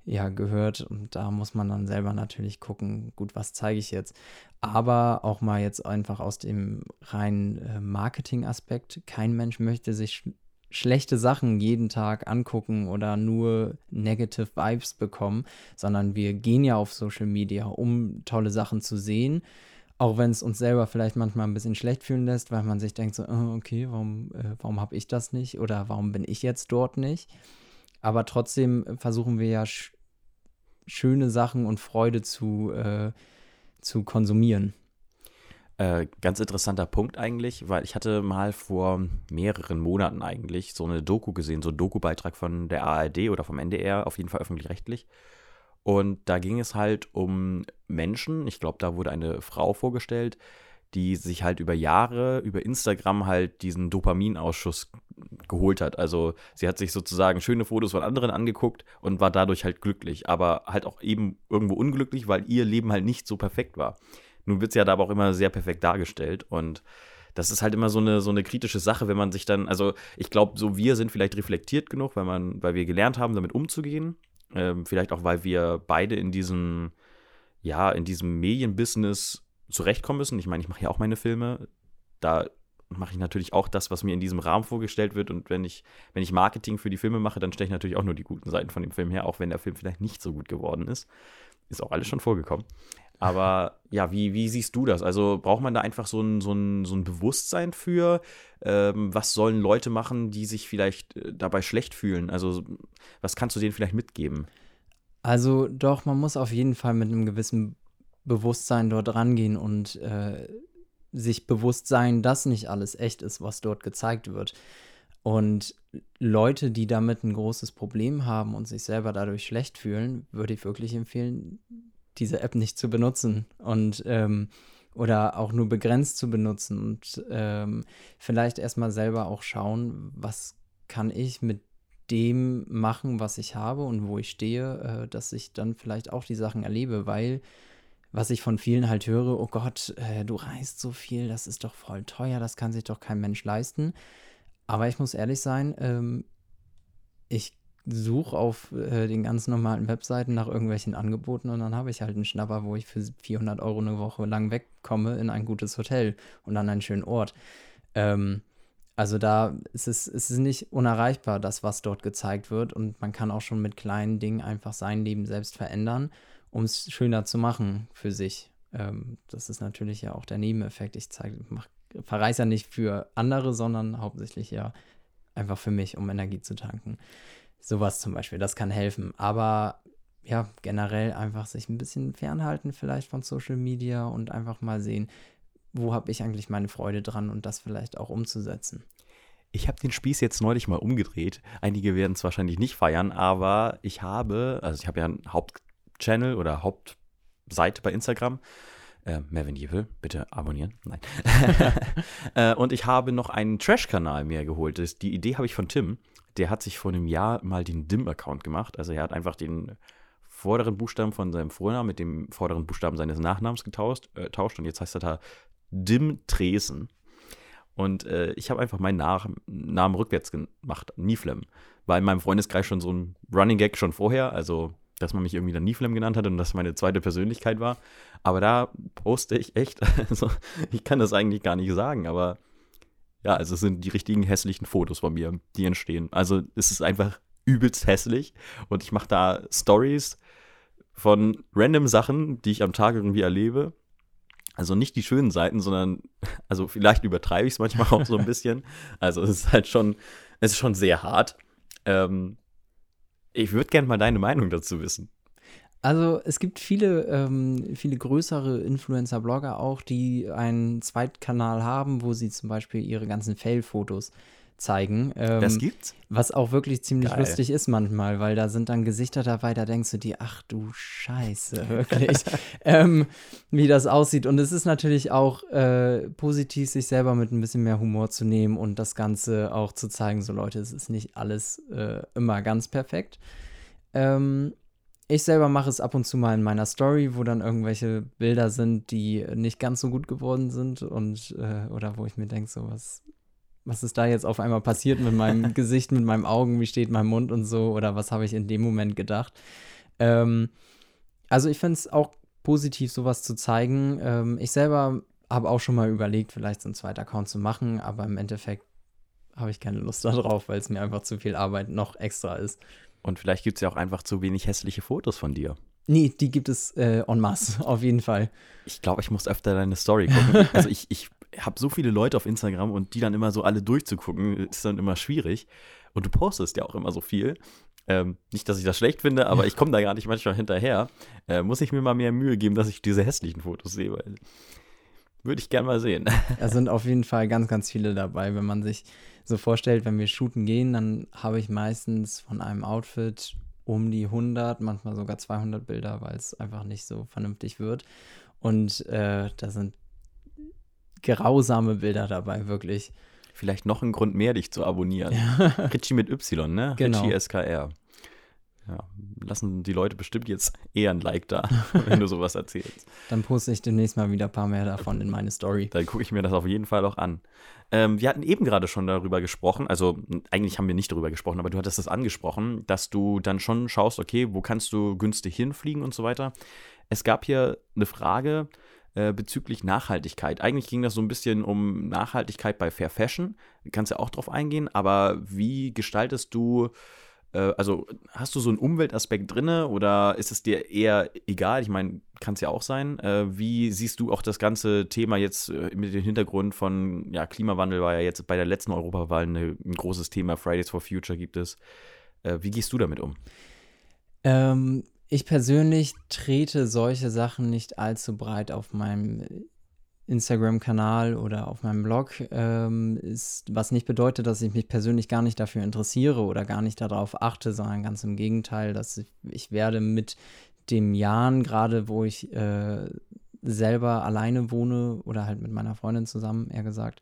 Speaker 2: ja gehört. Und da muss man dann selber natürlich gucken, gut, was zeige ich jetzt. Aber auch mal jetzt einfach aus dem reinen äh, Marketing-Aspekt. Kein Mensch möchte sich sch schlechte Sachen jeden Tag angucken oder nur negative Vibes bekommen, sondern wir gehen ja auf Social Media, um tolle Sachen zu sehen. Auch wenn es uns selber vielleicht manchmal ein bisschen schlecht fühlen lässt, weil man sich denkt so, oh, okay, warum, äh, warum habe ich das nicht oder warum bin ich jetzt dort nicht? Aber trotzdem versuchen wir ja schöne Sachen und Freude zu, äh, zu konsumieren.
Speaker 1: Äh, ganz interessanter Punkt eigentlich, weil ich hatte mal vor mehreren Monaten eigentlich so eine Doku gesehen, so einen Doku-Beitrag von der ARD oder vom NDR, auf jeden Fall öffentlich-rechtlich. Und da ging es halt um Menschen, ich glaube, da wurde eine Frau vorgestellt, die sich halt über Jahre, über Instagram halt diesen Dopaminausschuss geholt hat. Also sie hat sich sozusagen schöne Fotos von anderen angeguckt und war dadurch halt glücklich, aber halt auch eben irgendwo unglücklich, weil ihr Leben halt nicht so perfekt war. Nun wird sie ja da aber auch immer sehr perfekt dargestellt und das ist halt immer so eine, so eine kritische Sache, wenn man sich dann, also ich glaube, so wir sind vielleicht reflektiert genug, weil man, weil wir gelernt haben, damit umzugehen. Ähm, vielleicht auch, weil wir beide in diesem, ja, in diesem Medienbusiness zurechtkommen müssen. Ich meine, ich mache ja auch meine Filme. Da mache ich natürlich auch das, was mir in diesem Rahmen vorgestellt wird. Und wenn ich, wenn ich Marketing für die Filme mache, dann stelle ich natürlich auch nur die guten Seiten von dem Film her, auch wenn der Film vielleicht nicht so gut geworden ist. Ist auch alles schon vorgekommen. Aber ja, wie, wie siehst du das? Also braucht man da einfach so ein, so ein, so ein Bewusstsein für? Ähm, was sollen Leute machen, die sich vielleicht äh, dabei schlecht fühlen? Also was kannst du denen vielleicht mitgeben?
Speaker 2: Also doch, man muss auf jeden Fall mit einem gewissen Bewusstsein dort rangehen und äh, sich bewusst sein, dass nicht alles echt ist, was dort gezeigt wird. Und Leute, die damit ein großes Problem haben und sich selber dadurch schlecht fühlen, würde ich wirklich empfehlen, diese App nicht zu benutzen und ähm, oder auch nur begrenzt zu benutzen und ähm, vielleicht erstmal selber auch schauen, was kann ich mit dem machen, was ich habe und wo ich stehe, äh, dass ich dann vielleicht auch die Sachen erlebe, weil was ich von vielen halt höre, oh Gott, äh, du reist so viel, das ist doch voll teuer, das kann sich doch kein Mensch leisten. Aber ich muss ehrlich sein, ähm, ich suche auf äh, den ganz normalen Webseiten nach irgendwelchen Angeboten und dann habe ich halt einen Schnapper, wo ich für 400 Euro eine Woche lang wegkomme in ein gutes Hotel und an einen schönen Ort. Ähm, also da ist es, ist es nicht unerreichbar, das, was dort gezeigt wird und man kann auch schon mit kleinen Dingen einfach sein Leben selbst verändern, um es schöner zu machen für sich. Ähm, das ist natürlich ja auch der Nebeneffekt. Ich zeige, verreise ja nicht für andere, sondern hauptsächlich ja einfach für mich, um Energie zu tanken. Sowas zum Beispiel, das kann helfen. Aber ja, generell einfach sich ein bisschen fernhalten vielleicht von Social Media und einfach mal sehen, wo habe ich eigentlich meine Freude dran und das vielleicht auch umzusetzen.
Speaker 1: Ich habe den Spieß jetzt neulich mal umgedreht. Einige werden es wahrscheinlich nicht feiern, aber ich habe, also ich habe ja einen Hauptchannel oder Hauptseite bei Instagram. Äh, Mervin Jevel, bitte abonnieren. Nein. äh, und ich habe noch einen Trash-Kanal mir geholt. Das, die Idee habe ich von Tim der hat sich vor einem Jahr mal den DIM-Account gemacht. Also er hat einfach den vorderen Buchstaben von seinem Vornamen mit dem vorderen Buchstaben seines Nachnamens getauscht äh, tauscht, und jetzt heißt er da Dim Tresen. Und äh, ich habe einfach meinen Nach Namen rückwärts gemacht, Niflem. War in meinem Freundeskreis schon so ein Running Gag schon vorher, also dass man mich irgendwie dann Niflem genannt hat und das meine zweite Persönlichkeit war. Aber da poste ich echt, also ich kann das eigentlich gar nicht sagen, aber ja, also es sind die richtigen hässlichen Fotos von mir, die entstehen. Also es ist einfach übelst hässlich und ich mache da Stories von random Sachen, die ich am Tag irgendwie erlebe. Also nicht die schönen Seiten, sondern, also vielleicht übertreibe ich es manchmal auch so ein bisschen. Also es ist halt schon, es ist schon sehr hart. Ähm, ich würde gerne mal deine Meinung dazu wissen.
Speaker 2: Also es gibt viele, ähm, viele größere Influencer-Blogger auch, die einen Zweitkanal haben, wo sie zum Beispiel ihre ganzen Fail-Fotos zeigen.
Speaker 1: Ähm, das gibt's?
Speaker 2: Was auch wirklich ziemlich Geil. lustig ist manchmal, weil da sind dann Gesichter dabei, da denkst du dir, ach du Scheiße, wirklich, ähm, wie das aussieht. Und es ist natürlich auch äh, positiv, sich selber mit ein bisschen mehr Humor zu nehmen und das Ganze auch zu zeigen, so Leute, es ist nicht alles äh, immer ganz perfekt. Ähm, ich selber mache es ab und zu mal in meiner Story, wo dann irgendwelche Bilder sind, die nicht ganz so gut geworden sind und äh, oder wo ich mir denke, so was, was ist da jetzt auf einmal passiert mit meinem Gesicht, mit meinen Augen, wie steht mein Mund und so oder was habe ich in dem Moment gedacht. Ähm, also ich finde es auch positiv, sowas zu zeigen. Ähm, ich selber habe auch schon mal überlegt, vielleicht so einen zweiten Account zu machen, aber im Endeffekt habe ich keine Lust darauf, weil es mir einfach zu viel Arbeit noch extra ist.
Speaker 1: Und vielleicht gibt es ja auch einfach zu wenig hässliche Fotos von dir.
Speaker 2: Nee, die gibt es äh, en masse, auf jeden Fall.
Speaker 1: Ich glaube, ich muss öfter deine Story gucken. also ich, ich habe so viele Leute auf Instagram und die dann immer so alle durchzugucken, ist dann immer schwierig. Und du postest ja auch immer so viel. Ähm, nicht, dass ich das schlecht finde, aber ich komme da gar nicht manchmal hinterher. Äh, muss ich mir mal mehr Mühe geben, dass ich diese hässlichen Fotos sehe, weil würde ich gerne mal sehen.
Speaker 2: Da sind auf jeden Fall ganz, ganz viele dabei, wenn man sich so vorstellt, wenn wir shooten gehen, dann habe ich meistens von einem Outfit um die 100, manchmal sogar 200 Bilder, weil es einfach nicht so vernünftig wird. Und äh, da sind grausame Bilder dabei, wirklich.
Speaker 1: Vielleicht noch ein Grund mehr, dich zu abonnieren. Ja. Richie mit Y, ne? Genau. Richie SKR. Ja, lassen die Leute bestimmt jetzt eher ein Like da, wenn du sowas erzählst.
Speaker 2: Dann poste ich demnächst mal wieder ein paar mehr davon in meine Story.
Speaker 1: Dann gucke ich mir das auf jeden Fall auch an. Ähm, wir hatten eben gerade schon darüber gesprochen, also eigentlich haben wir nicht darüber gesprochen, aber du hattest das angesprochen, dass du dann schon schaust, okay, wo kannst du günstig hinfliegen und so weiter. Es gab hier eine Frage, äh, bezüglich Nachhaltigkeit. Eigentlich ging das so ein bisschen um Nachhaltigkeit bei Fair Fashion. Kannst ja auch drauf eingehen, aber wie gestaltest du äh, also hast du so einen Umweltaspekt drin oder ist es dir eher egal? Ich meine, kann es ja auch sein. Äh, wie siehst du auch das ganze Thema jetzt mit dem Hintergrund von, ja, Klimawandel war ja jetzt bei der letzten Europawahl eine, ein großes Thema, Fridays for Future gibt es. wie gehst du damit um?
Speaker 2: Ähm, ich persönlich trete solche Sachen nicht allzu breit auf meinem Instagram-Kanal oder auf meinem Blog, ähm, ist, was nicht bedeutet, dass ich mich persönlich gar nicht dafür interessiere oder gar nicht darauf achte, sondern ganz im Gegenteil, dass ich, ich werde mit dem Jahren, gerade wo ich äh, selber alleine wohne oder halt mit meiner Freundin zusammen, eher gesagt,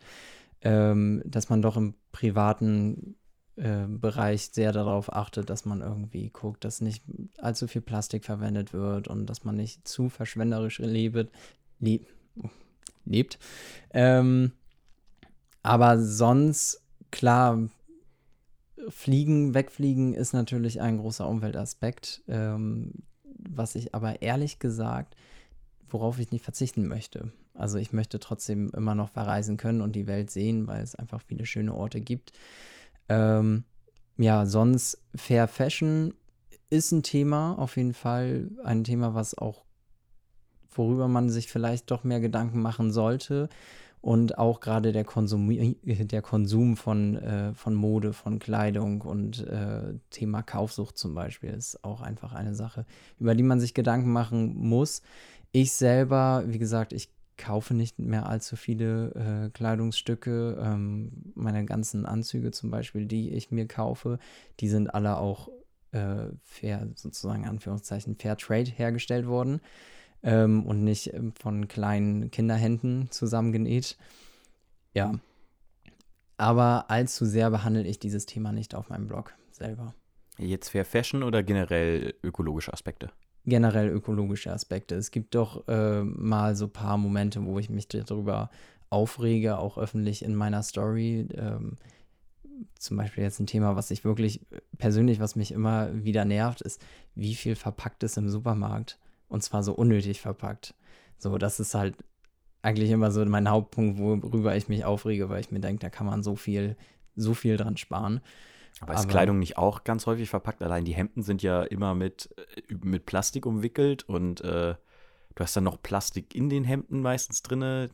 Speaker 2: ähm, dass man doch im privaten äh, Bereich sehr darauf achtet, dass man irgendwie guckt, dass nicht allzu viel Plastik verwendet wird und dass man nicht zu verschwenderisch lebt. Le lebt. Ähm, aber sonst, klar, Fliegen, wegfliegen ist natürlich ein großer Umweltaspekt, ähm, was ich aber ehrlich gesagt, worauf ich nicht verzichten möchte. Also ich möchte trotzdem immer noch verreisen können und die Welt sehen, weil es einfach viele schöne Orte gibt. Ähm, ja, sonst Fair Fashion ist ein Thema, auf jeden Fall ein Thema, was auch worüber man sich vielleicht doch mehr Gedanken machen sollte. Und auch gerade der Konsum, der Konsum von, äh, von Mode, von Kleidung und äh, Thema Kaufsucht zum Beispiel ist auch einfach eine Sache, über die man sich Gedanken machen muss. Ich selber, wie gesagt, ich kaufe nicht mehr allzu viele äh, Kleidungsstücke. Ähm, meine ganzen Anzüge zum Beispiel, die ich mir kaufe, die sind alle auch äh, fair, sozusagen Anführungszeichen, Fair Trade hergestellt worden ähm, und nicht ähm, von kleinen Kinderhänden zusammengenäht. Ja. Aber allzu sehr behandle ich dieses Thema nicht auf meinem Blog selber.
Speaker 1: Jetzt Fair Fashion oder generell ökologische Aspekte?
Speaker 2: Generell ökologische Aspekte. Es gibt doch äh, mal so ein paar Momente, wo ich mich darüber aufrege, auch öffentlich in meiner Story. Ähm, zum Beispiel jetzt ein Thema, was ich wirklich persönlich, was mich immer wieder nervt, ist, wie viel verpackt ist im Supermarkt. Und zwar so unnötig verpackt. So, das ist halt eigentlich immer so mein Hauptpunkt, worüber ich mich aufrege, weil ich mir denke, da kann man so viel, so viel dran sparen.
Speaker 1: Aber ist Aber, Kleidung nicht auch ganz häufig verpackt? Allein die Hemden sind ja immer mit, äh, mit Plastik umwickelt und äh, Du hast dann noch Plastik in den Hemden meistens drin,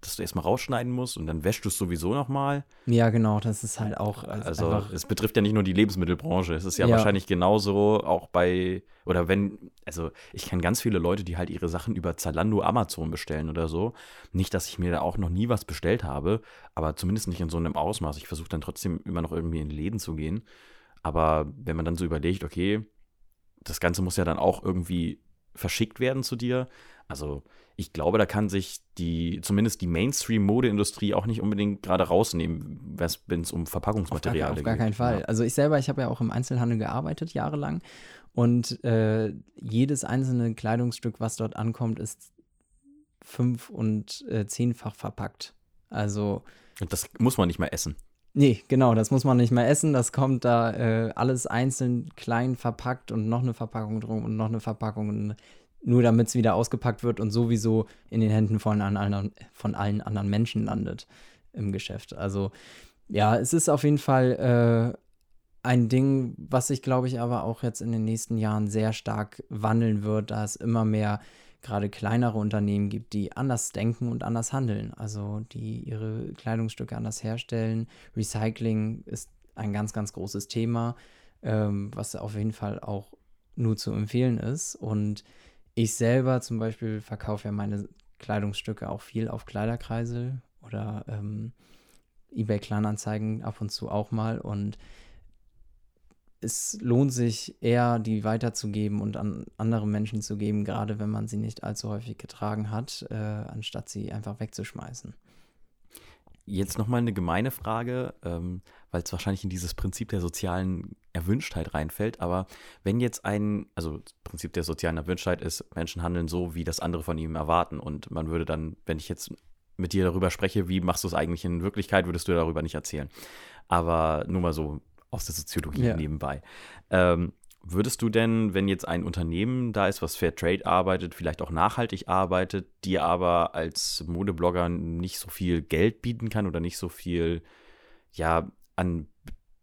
Speaker 1: dass du erstmal rausschneiden musst und dann wäschst du es sowieso nochmal.
Speaker 2: Ja, genau, das ist halt auch.
Speaker 1: Also, also es betrifft ja nicht nur die Lebensmittelbranche. Es ist ja, ja, wahrscheinlich genauso auch bei, oder wenn, also ich kenne ganz viele Leute, die halt ihre Sachen über Zalando, Amazon bestellen oder so. Nicht, dass ich mir da auch noch nie was bestellt habe, aber zumindest nicht in so einem Ausmaß. Ich versuche dann trotzdem immer noch irgendwie in Läden zu gehen. Aber wenn man dann so überlegt, okay, das Ganze muss ja dann auch irgendwie verschickt werden zu dir. Also ich glaube, da kann sich die, zumindest die Mainstream-Modeindustrie auch nicht unbedingt gerade rausnehmen, wenn es um Verpackungsmaterialien
Speaker 2: geht. Auf gar, keinen Fall. Ja. Also ich selber, ich habe ja auch im Einzelhandel gearbeitet, jahrelang. Und äh, jedes einzelne Kleidungsstück, was dort ankommt, ist fünf- und äh, zehnfach verpackt. Also.
Speaker 1: Und das muss man nicht mehr essen.
Speaker 2: Nee, genau, das muss man nicht mehr essen. Das kommt da äh, alles einzeln klein verpackt und noch eine Verpackung drum und noch eine Verpackung. Und nur damit es wieder ausgepackt wird und sowieso in den Händen von, anderen, von allen anderen Menschen landet im Geschäft. Also ja, es ist auf jeden Fall äh, ein Ding, was sich, glaube ich, aber auch jetzt in den nächsten Jahren sehr stark wandeln wird, da es immer mehr gerade kleinere Unternehmen gibt, die anders denken und anders handeln. Also die ihre Kleidungsstücke anders herstellen. Recycling ist ein ganz, ganz großes Thema, ähm, was auf jeden Fall auch nur zu empfehlen ist. Und ich selber zum Beispiel verkaufe ja meine Kleidungsstücke auch viel auf Kleiderkreisel oder ähm, eBay Kleinanzeigen ab und zu auch mal. Und es lohnt sich eher, die weiterzugeben und an andere Menschen zu geben, gerade wenn man sie nicht allzu häufig getragen hat, äh, anstatt sie einfach wegzuschmeißen.
Speaker 1: Jetzt nochmal eine gemeine Frage, ähm, weil es wahrscheinlich in dieses Prinzip der sozialen Erwünschtheit reinfällt. Aber wenn jetzt ein, also das Prinzip der sozialen Erwünschtheit ist, Menschen handeln so, wie das andere von ihm erwarten. Und man würde dann, wenn ich jetzt mit dir darüber spreche, wie machst du es eigentlich in Wirklichkeit, würdest du darüber nicht erzählen. Aber nur mal so aus der Soziologie ja. nebenbei. Ähm, Würdest du denn, wenn jetzt ein Unternehmen da ist, was Fair Trade arbeitet, vielleicht auch nachhaltig arbeitet, dir aber als Modeblogger nicht so viel Geld bieten kann oder nicht so viel, ja, an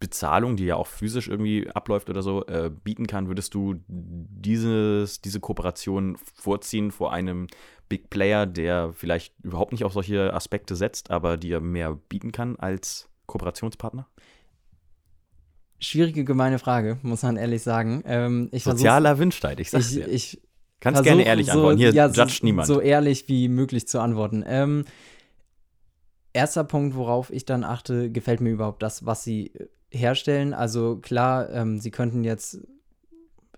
Speaker 1: Bezahlung, die ja auch physisch irgendwie abläuft oder so, äh, bieten kann, würdest du dieses, diese Kooperation vorziehen vor einem Big Player, der vielleicht überhaupt nicht auf solche Aspekte setzt, aber dir mehr bieten kann als Kooperationspartner?
Speaker 2: Schwierige, gemeine Frage, muss man ehrlich sagen. Ähm, ich
Speaker 1: Sozialer Windstein, ich sag's
Speaker 2: ich,
Speaker 1: dir.
Speaker 2: Ich
Speaker 1: Kannst gerne ehrlich
Speaker 2: so,
Speaker 1: antworten. Hier
Speaker 2: ja,
Speaker 1: judge niemand.
Speaker 2: So ehrlich wie möglich zu antworten. Ähm, erster Punkt, worauf ich dann achte, gefällt mir überhaupt das, was sie äh, herstellen. Also klar, ähm, sie könnten jetzt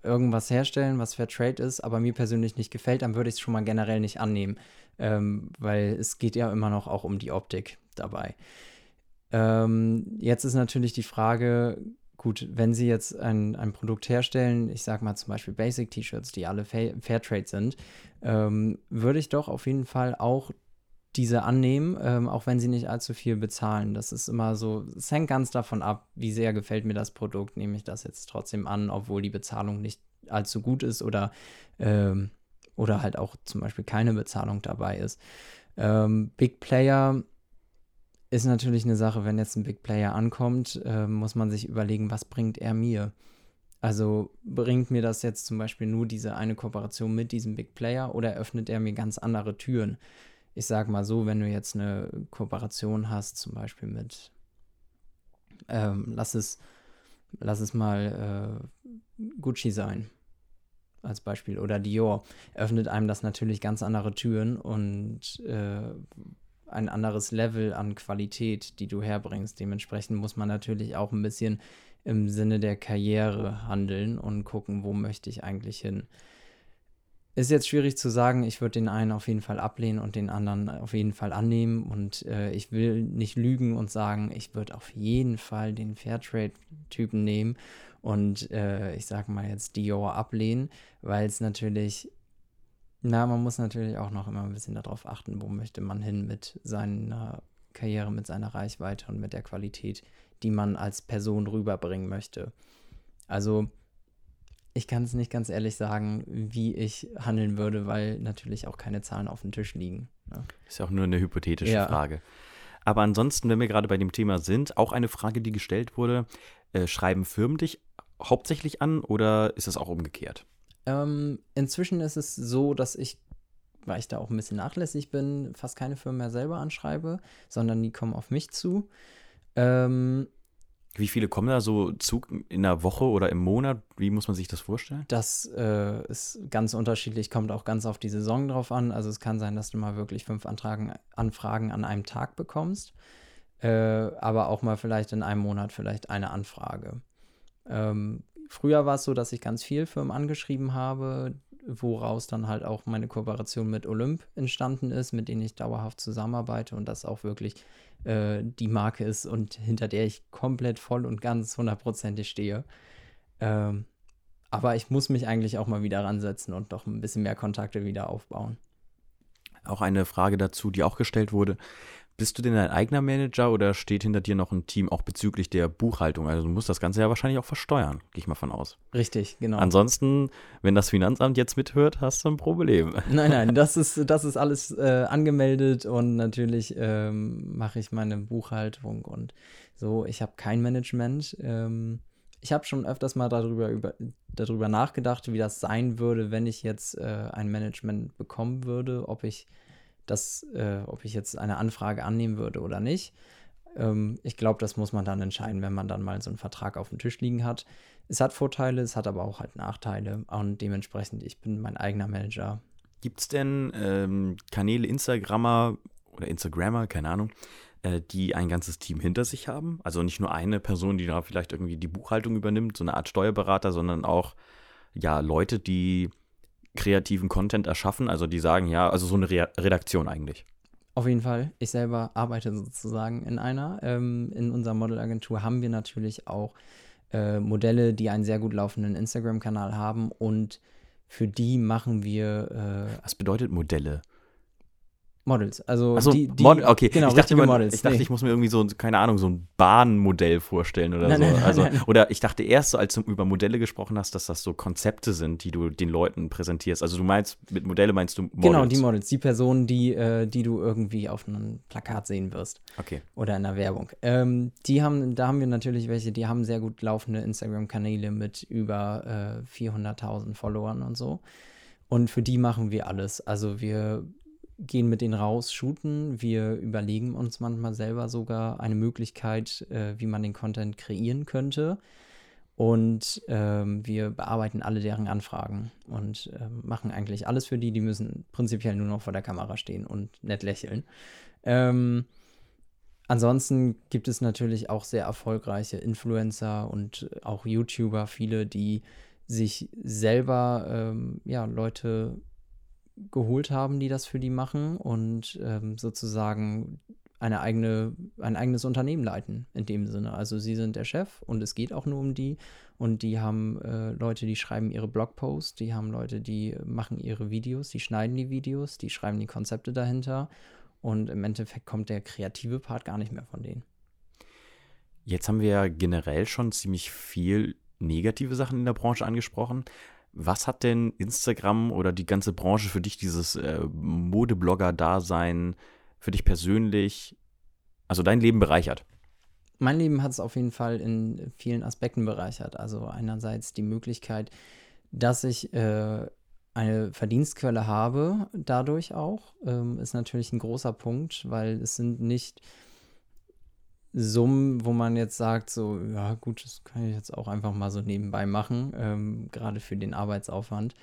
Speaker 2: irgendwas herstellen, was Fair Trade ist, aber mir persönlich nicht gefällt, dann würde ich es schon mal generell nicht annehmen, ähm, weil es geht ja immer noch auch um die Optik dabei. Ähm, jetzt ist natürlich die Frage, gut, wenn Sie jetzt ein, ein Produkt herstellen, ich sage mal zum Beispiel Basic-T-Shirts, die alle Fa Fairtrade sind, ähm, würde ich doch auf jeden Fall auch diese annehmen, ähm, auch wenn sie nicht allzu viel bezahlen. Das ist immer so, es hängt ganz davon ab, wie sehr gefällt mir das Produkt, nehme ich das jetzt trotzdem an, obwohl die Bezahlung nicht allzu gut ist oder, ähm, oder halt auch zum Beispiel keine Bezahlung dabei ist. Ähm, Big Player ist natürlich eine Sache, wenn jetzt ein Big Player ankommt, äh, muss man sich überlegen, was bringt er mir? Also bringt mir das jetzt zum Beispiel nur diese eine Kooperation mit diesem Big Player oder öffnet er mir ganz andere Türen? Ich sag mal so, wenn du jetzt eine Kooperation hast, zum Beispiel mit, ähm, lass es, lass es mal äh, Gucci sein, als Beispiel, oder Dior, öffnet einem das natürlich ganz andere Türen und äh, ein anderes Level an Qualität, die du herbringst. Dementsprechend muss man natürlich auch ein bisschen im Sinne der Karriere handeln und gucken, wo möchte ich eigentlich hin. Ist jetzt schwierig zu sagen, ich würde den einen auf jeden Fall ablehnen und den anderen auf jeden Fall annehmen. Und äh, ich will nicht lügen und sagen, ich würde auf jeden Fall den Fairtrade-Typen nehmen und äh, ich sage mal jetzt Dior ablehnen, weil es natürlich na, man muss natürlich auch noch immer ein bisschen darauf achten, wo möchte man hin mit seiner Karriere, mit seiner Reichweite und mit der Qualität, die man als Person rüberbringen möchte. Also, ich kann es nicht ganz ehrlich sagen, wie ich handeln würde, weil natürlich auch keine Zahlen auf dem Tisch liegen.
Speaker 1: Ja. Ist ja auch nur eine hypothetische ja. Frage. Aber ansonsten, wenn wir gerade bei dem Thema sind, auch eine Frage, die gestellt wurde: äh, Schreiben Firmen dich hauptsächlich an oder ist es auch umgekehrt?
Speaker 2: Ähm, inzwischen ist es so, dass ich, weil ich da auch ein bisschen nachlässig bin, fast keine Firmen mehr selber anschreibe, sondern die kommen auf mich zu. Ähm,
Speaker 1: wie viele kommen da so zu in der Woche oder im Monat? Wie muss man sich das vorstellen?
Speaker 2: Das äh, ist ganz unterschiedlich, kommt auch ganz auf die Saison drauf an. Also es kann sein, dass du mal wirklich fünf Antragen, Anfragen an einem Tag bekommst, äh, aber auch mal vielleicht in einem Monat vielleicht eine Anfrage. Ähm, Früher war es so, dass ich ganz viel Firmen angeschrieben habe, woraus dann halt auch meine Kooperation mit Olymp entstanden ist, mit denen ich dauerhaft zusammenarbeite und das auch wirklich äh, die Marke ist und hinter der ich komplett voll und ganz hundertprozentig stehe. Ähm, aber ich muss mich eigentlich auch mal wieder ransetzen und doch ein bisschen mehr Kontakte wieder aufbauen.
Speaker 1: Auch eine Frage dazu, die auch gestellt wurde. Bist du denn dein eigener Manager oder steht hinter dir noch ein Team auch bezüglich der Buchhaltung? Also du musst das Ganze ja wahrscheinlich auch versteuern, gehe ich mal von aus.
Speaker 2: Richtig, genau.
Speaker 1: Ansonsten, wenn das Finanzamt jetzt mithört, hast du ein Problem.
Speaker 2: Nein, nein, das ist, das ist alles äh, angemeldet und natürlich ähm, mache ich meine Buchhaltung und so. Ich habe kein Management. Ähm, ich habe schon öfters mal darüber, über, darüber nachgedacht, wie das sein würde, wenn ich jetzt äh, ein Management bekommen würde, ob ich das, äh, ob ich jetzt eine Anfrage annehmen würde oder nicht. Ähm, ich glaube, das muss man dann entscheiden, wenn man dann mal so einen Vertrag auf dem Tisch liegen hat. Es hat Vorteile, es hat aber auch halt Nachteile und dementsprechend, ich bin mein eigener Manager.
Speaker 1: Gibt es denn ähm, Kanäle, Instagrammer oder Instagrammer, keine Ahnung, äh, die ein ganzes Team hinter sich haben? Also nicht nur eine Person, die da vielleicht irgendwie die Buchhaltung übernimmt, so eine Art Steuerberater, sondern auch ja Leute, die kreativen Content erschaffen? Also die sagen ja, also so eine Re Redaktion eigentlich.
Speaker 2: Auf jeden Fall. Ich selber arbeite sozusagen in einer. Ähm, in unserer Modelagentur haben wir natürlich auch äh, Modelle, die einen sehr gut laufenden Instagram-Kanal haben und für die machen wir.
Speaker 1: Äh, Was bedeutet Modelle?
Speaker 2: Models. Also
Speaker 1: Achso,
Speaker 2: die, die
Speaker 1: Mod okay.
Speaker 2: genau,
Speaker 1: ich dachte, immer,
Speaker 2: Models.
Speaker 1: ich dachte,
Speaker 2: Nee.
Speaker 1: ich muss mir irgendwie so, keine Ahnung, so ein Bahnmodell vorstellen oder
Speaker 2: Nein,
Speaker 1: so.
Speaker 2: nein, nein,
Speaker 1: also,
Speaker 2: nein.
Speaker 1: Oder ich dachte erst so, als du über Modelle gesprochen hast, dass das so Konzepte sind, die du den Leuten präsentierst. Also du meinst, mit Modelle meinst du Models?
Speaker 2: Genau, die Models, die Personen, die, äh, die du irgendwie auf einem Plakat sehen wirst
Speaker 1: Okay.
Speaker 2: oder in der Werbung. Ähm, die haben, da haben wir natürlich welche, die haben sehr gut laufende Instagram-Kanäle mit über äh, 400.000 Followern und so. Und für die machen wir alles. Also wir gehen mit denen raus, shooten. Wir überlegen uns manchmal selber sogar eine Möglichkeit, äh, wie man den Content kreieren könnte. Und ähm, wir bearbeiten alle deren Anfragen und ähm, machen eigentlich alles für die. Die müssen prinzipiell nur noch vor der Kamera stehen und nett lächeln. Ähm, ansonsten gibt es natürlich auch sehr erfolgreiche Influencer und auch YouTuber, viele, die sich selber ähm, ja, Leute geholt haben, die das für die machen und ähm, sozusagen eine eigene, ein eigenes Unternehmen leiten in dem Sinne. Also sie sind der Chef und es geht auch nur um die und die haben äh, Leute, die schreiben ihre Blogposts, die haben Leute, die machen ihre Videos, die schneiden die Videos, die schreiben die Konzepte dahinter und im Endeffekt kommt der kreative Part gar nicht mehr von denen.
Speaker 1: Jetzt haben wir ja generell schon ziemlich viel negative Sachen in der Branche angesprochen. Was hat denn Instagram oder die ganze Branche für dich, dieses äh, Modeblogger-Dasein, für dich persönlich, also dein Leben bereichert?
Speaker 2: Mein Leben hat es auf jeden Fall in vielen Aspekten bereichert. Also einerseits die Möglichkeit, dass ich äh, eine Verdienstquelle habe, dadurch auch, ähm, ist natürlich ein großer Punkt, weil es sind nicht Summen, wo man jetzt sagt, so, ja gut, das kann ich jetzt auch einfach mal so nebenbei machen, ähm, gerade für den Arbeitsaufwand.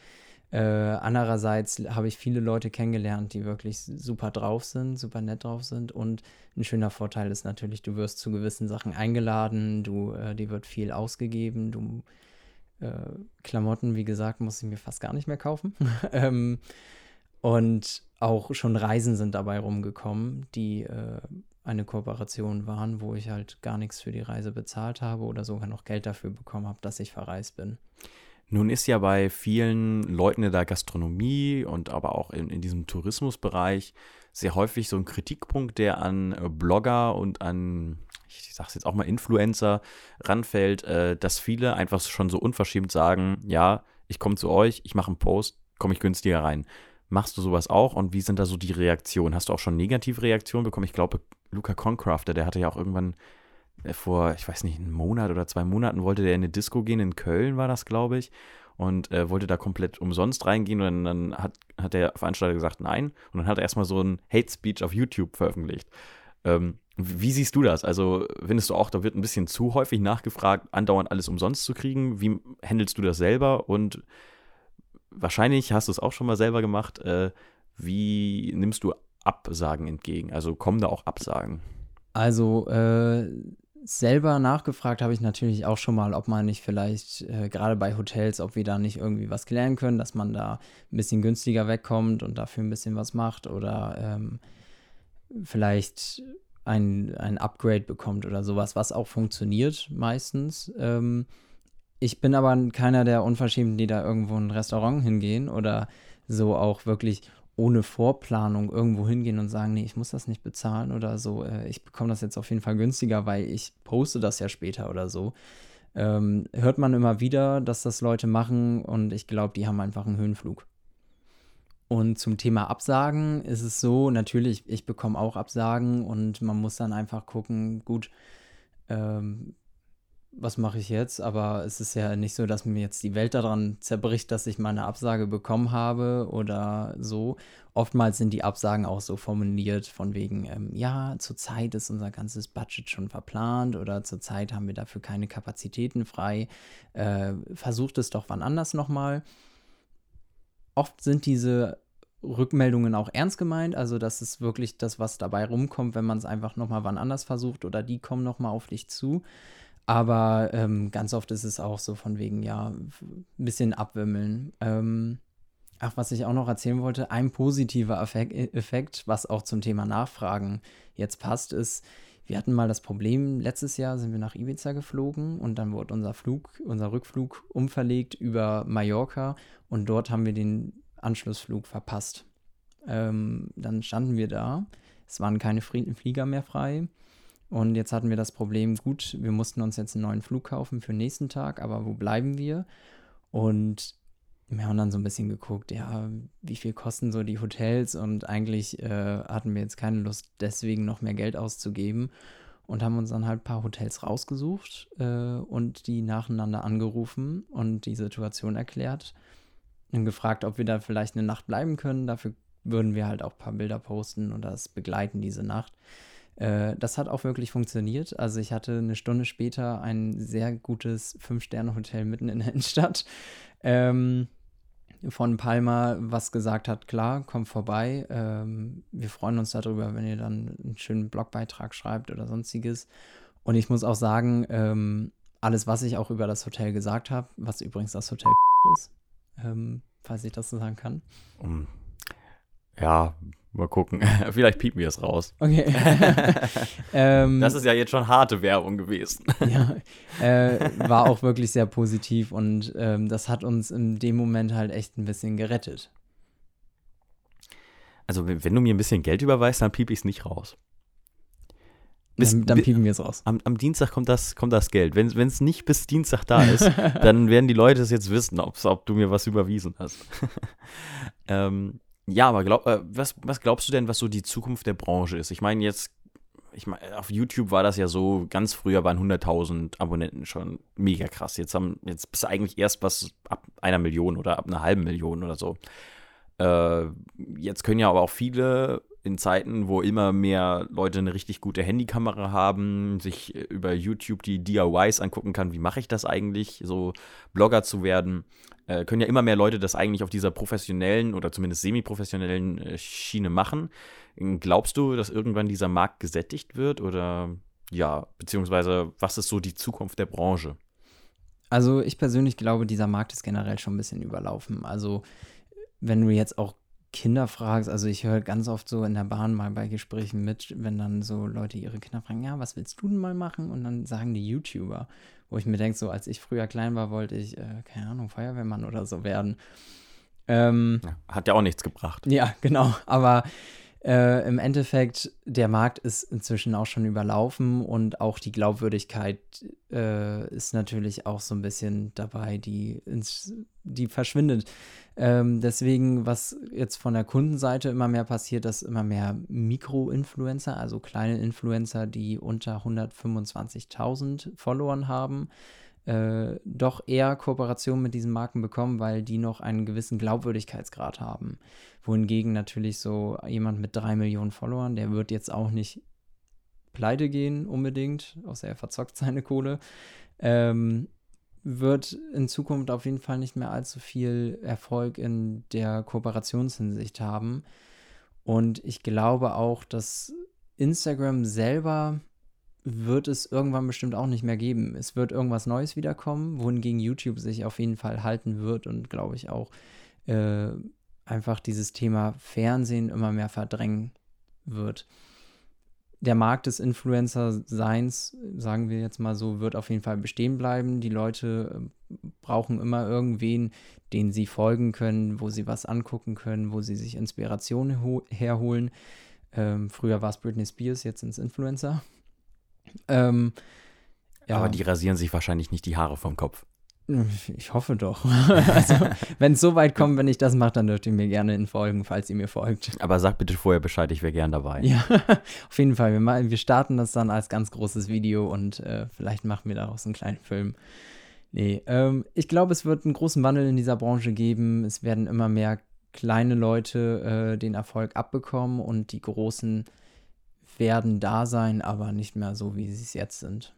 Speaker 2: Äh, andererseits habe ich viele Leute kennengelernt, die wirklich super drauf sind, super nett drauf sind. Und ein schöner Vorteil ist natürlich, du wirst zu gewissen Sachen eingeladen, du, äh, dir wird viel ausgegeben, du äh, Klamotten, wie gesagt, muss ich mir fast gar nicht mehr kaufen. ähm, und auch schon Reisen sind dabei rumgekommen, die äh, eine Kooperation waren, wo ich halt gar nichts für die Reise bezahlt habe oder sogar noch Geld dafür bekommen habe, dass ich verreist bin.
Speaker 1: Nun ist ja bei vielen Leuten in der Gastronomie und aber auch in, in diesem Tourismusbereich sehr häufig so ein Kritikpunkt, der an äh, Blogger und an, ich sag's jetzt auch mal, Influencer ranfällt, äh, dass viele einfach schon so unverschämt sagen, ja, ich komme zu euch, ich mache einen Post, komme ich günstiger rein. Machst du sowas auch und wie sind da so die Reaktionen? Hast du auch schon negative Reaktionen bekommen? Ich glaube, Luca Concrafter, der hatte ja auch irgendwann äh, vor, ich weiß nicht, einem Monat oder zwei Monaten wollte der in eine Disco gehen, in Köln war das, glaube ich, und äh, wollte da komplett umsonst reingehen und dann, dann hat, hat der Veranstalter gesagt, nein, und dann hat er erstmal so ein Hate Speech auf YouTube veröffentlicht. Ähm, wie siehst du das? Also, findest du auch, da wird ein bisschen zu häufig nachgefragt, andauernd alles umsonst zu kriegen? Wie handelst du das selber? Und wahrscheinlich hast du es auch schon mal selber gemacht. Äh, wie nimmst du Absagen entgegen? Also kommen da auch Absagen?
Speaker 2: Also äh, selber nachgefragt habe ich natürlich auch schon mal, ob man nicht vielleicht äh, gerade bei Hotels, ob wir da nicht irgendwie was klären können, dass man da ein bisschen günstiger wegkommt und dafür ein bisschen was macht oder ähm, vielleicht ein, ein Upgrade bekommt oder sowas, was auch funktioniert meistens. Ähm, ich bin aber keiner der Unverschämten, die da irgendwo in ein Restaurant hingehen oder so auch wirklich ohne Vorplanung irgendwo hingehen und sagen, nee, ich muss das nicht bezahlen oder so, äh, ich bekomme das jetzt auf jeden Fall günstiger, weil ich poste das ja später oder so. Ähm, hört man immer wieder, dass das Leute machen und ich glaube, die haben einfach einen Höhenflug. Und zum Thema Absagen ist es so, natürlich, ich bekomme auch Absagen und man muss dann einfach gucken, gut, ähm, was mache ich jetzt? Aber es ist ja nicht so, dass mir jetzt die Welt daran zerbricht, dass ich mal eine Absage bekommen habe oder so. Oftmals sind die Absagen auch so formuliert von wegen, ähm, ja, zurzeit ist unser ganzes Budget schon verplant oder zurzeit haben wir dafür keine Kapazitäten frei. Äh, versucht es doch wann anders nochmal. Oft sind diese Rückmeldungen auch ernst gemeint, also das ist wirklich das, was dabei rumkommt, wenn man es einfach nochmal wann anders versucht oder die kommen nochmal auf dich zu. Aber ähm, ganz oft ist es auch so von wegen, ja, ein bisschen abwimmeln. Ähm, ach, was ich auch noch erzählen wollte, ein positiver Effekt, was auch zum Thema Nachfragen jetzt passt, ist, wir hatten mal das Problem, letztes Jahr sind wir nach Ibiza geflogen und dann wurde unser Flug, unser Rückflug umverlegt über Mallorca und dort haben wir den Anschlussflug verpasst. Ähm, dann standen wir da. Es waren keine Flieger mehr frei. Und jetzt hatten wir das Problem, gut, wir mussten uns jetzt einen neuen Flug kaufen für den nächsten Tag, aber wo bleiben wir? Und wir haben dann so ein bisschen geguckt, ja, wie viel kosten so die Hotels und eigentlich äh, hatten wir jetzt keine Lust, deswegen noch mehr Geld auszugeben und haben uns dann halt ein paar Hotels rausgesucht äh, und die nacheinander angerufen und die Situation erklärt und gefragt, ob wir da vielleicht eine Nacht bleiben können. Dafür würden wir halt auch ein paar Bilder posten und das begleiten diese Nacht. Äh, das hat auch wirklich funktioniert. Also ich hatte eine Stunde später ein sehr gutes Fünf-Sterne-Hotel mitten in der Innenstadt. Ähm, von Palma was gesagt hat, klar, kommt vorbei. Ähm, wir freuen uns darüber, wenn ihr dann einen schönen Blogbeitrag schreibt oder sonstiges. Und ich muss auch sagen, ähm, alles, was ich auch über das Hotel gesagt habe, was übrigens das Hotel ist, ähm, falls ich das so sagen kann.
Speaker 1: Um, ja, mal gucken. Vielleicht piepen wir es raus.
Speaker 2: Okay.
Speaker 1: ähm, das ist ja jetzt schon harte Werbung gewesen.
Speaker 2: ja, äh, war auch wirklich sehr positiv und ähm, das hat uns in dem Moment halt echt ein bisschen gerettet.
Speaker 1: Also, wenn du mir ein bisschen Geld überweist, dann piep ich es nicht raus.
Speaker 2: Bis, dann, dann piepen wir es raus.
Speaker 1: Am, am, Dienstag kommt das, kommt das Geld. Wenn es nicht bis Dienstag da ist, dann werden die Leute es jetzt wissen, ob du mir was überwiesen hast. ähm, ja, aber glaub, äh, was, was glaubst du denn, was so die Zukunft der Branche ist? Ich meine, jetzt, ich meine, auf YouTube war das ja so, ganz früher waren 100.000 Abonnenten schon mega krass. Jetzt, haben, jetzt bist du eigentlich erst was ab einer Million oder ab einer halben Million oder so. Äh, jetzt können ja aber auch viele in Zeiten, wo immer mehr Leute eine richtig gute Handykamera haben, sich über YouTube die DIYs angucken kann, wie mache ich das eigentlich, so Blogger zu werden, äh, können ja immer mehr Leute das eigentlich auf dieser professionellen oder zumindest semi-professionellen äh, Schiene machen. Glaubst du, dass irgendwann dieser Markt gesättigt wird oder ja, beziehungsweise was ist so die Zukunft der Branche?
Speaker 2: Also ich persönlich glaube, dieser Markt ist generell schon ein bisschen überlaufen. Also wenn du jetzt auch Kinder fragst, also ich höre ganz oft so in der Bahn mal bei Gesprächen mit, wenn dann so Leute ihre Kinder fragen, ja, was willst du denn mal machen? Und dann sagen die YouTuber, wo ich mir denke, so als ich früher klein war, wollte ich, äh, keine Ahnung, Feuerwehrmann oder so werden.
Speaker 1: Ähm, Hat ja auch nichts gebracht.
Speaker 2: Ja, genau, aber äh, im Endeffekt, der Markt ist inzwischen auch schon überlaufen und auch die Glaubwürdigkeit äh, ist natürlich auch so ein bisschen dabei, die, ins, die verschwindet. Ähm, deswegen, was jetzt von der Kundenseite immer mehr passiert, dass immer mehr Mikro-Influencer, also kleine Influencer, die unter 125.000 Followern haben, äh, doch eher Kooperationen mit diesen Marken bekommen, weil die noch einen gewissen Glaubwürdigkeitsgrad haben. Wohingegen natürlich so jemand mit drei Millionen Followern, der wird jetzt auch nicht pleite gehen unbedingt, außer er verzockt seine Kohle, ähm, wird in Zukunft auf jeden Fall nicht mehr allzu viel Erfolg in der Kooperationshinsicht haben. Und ich glaube auch, dass Instagram selber wird es irgendwann bestimmt auch nicht mehr geben. Es wird irgendwas Neues wiederkommen, wohingegen YouTube sich auf jeden Fall halten wird und glaube ich auch äh, einfach dieses Thema Fernsehen immer mehr verdrängen wird. Der Markt des Influencer-Seins, sagen wir jetzt mal so, wird auf jeden Fall bestehen bleiben. Die Leute äh, brauchen immer irgendwen, den sie folgen können, wo sie was angucken können, wo sie sich Inspiration herholen. Ähm, früher war es Britney Spears, jetzt sind es Influencer.
Speaker 1: Ähm, ja. Aber die rasieren sich wahrscheinlich nicht die Haare vom Kopf.
Speaker 2: Ich hoffe doch. also, wenn es so weit kommt, wenn ich das mache, dann dürft ihr mir gerne in folgen, falls ihr mir folgt.
Speaker 1: Aber sag bitte vorher Bescheid, ich wäre gern dabei.
Speaker 2: Ja, auf jeden Fall. Wir, wir starten das dann als ganz großes Video und äh, vielleicht machen wir daraus einen kleinen Film. Nee, ähm, ich glaube, es wird einen großen Wandel in dieser Branche geben. Es werden immer mehr kleine Leute äh, den Erfolg abbekommen und die großen werden da sein, aber nicht mehr so, wie sie es jetzt sind.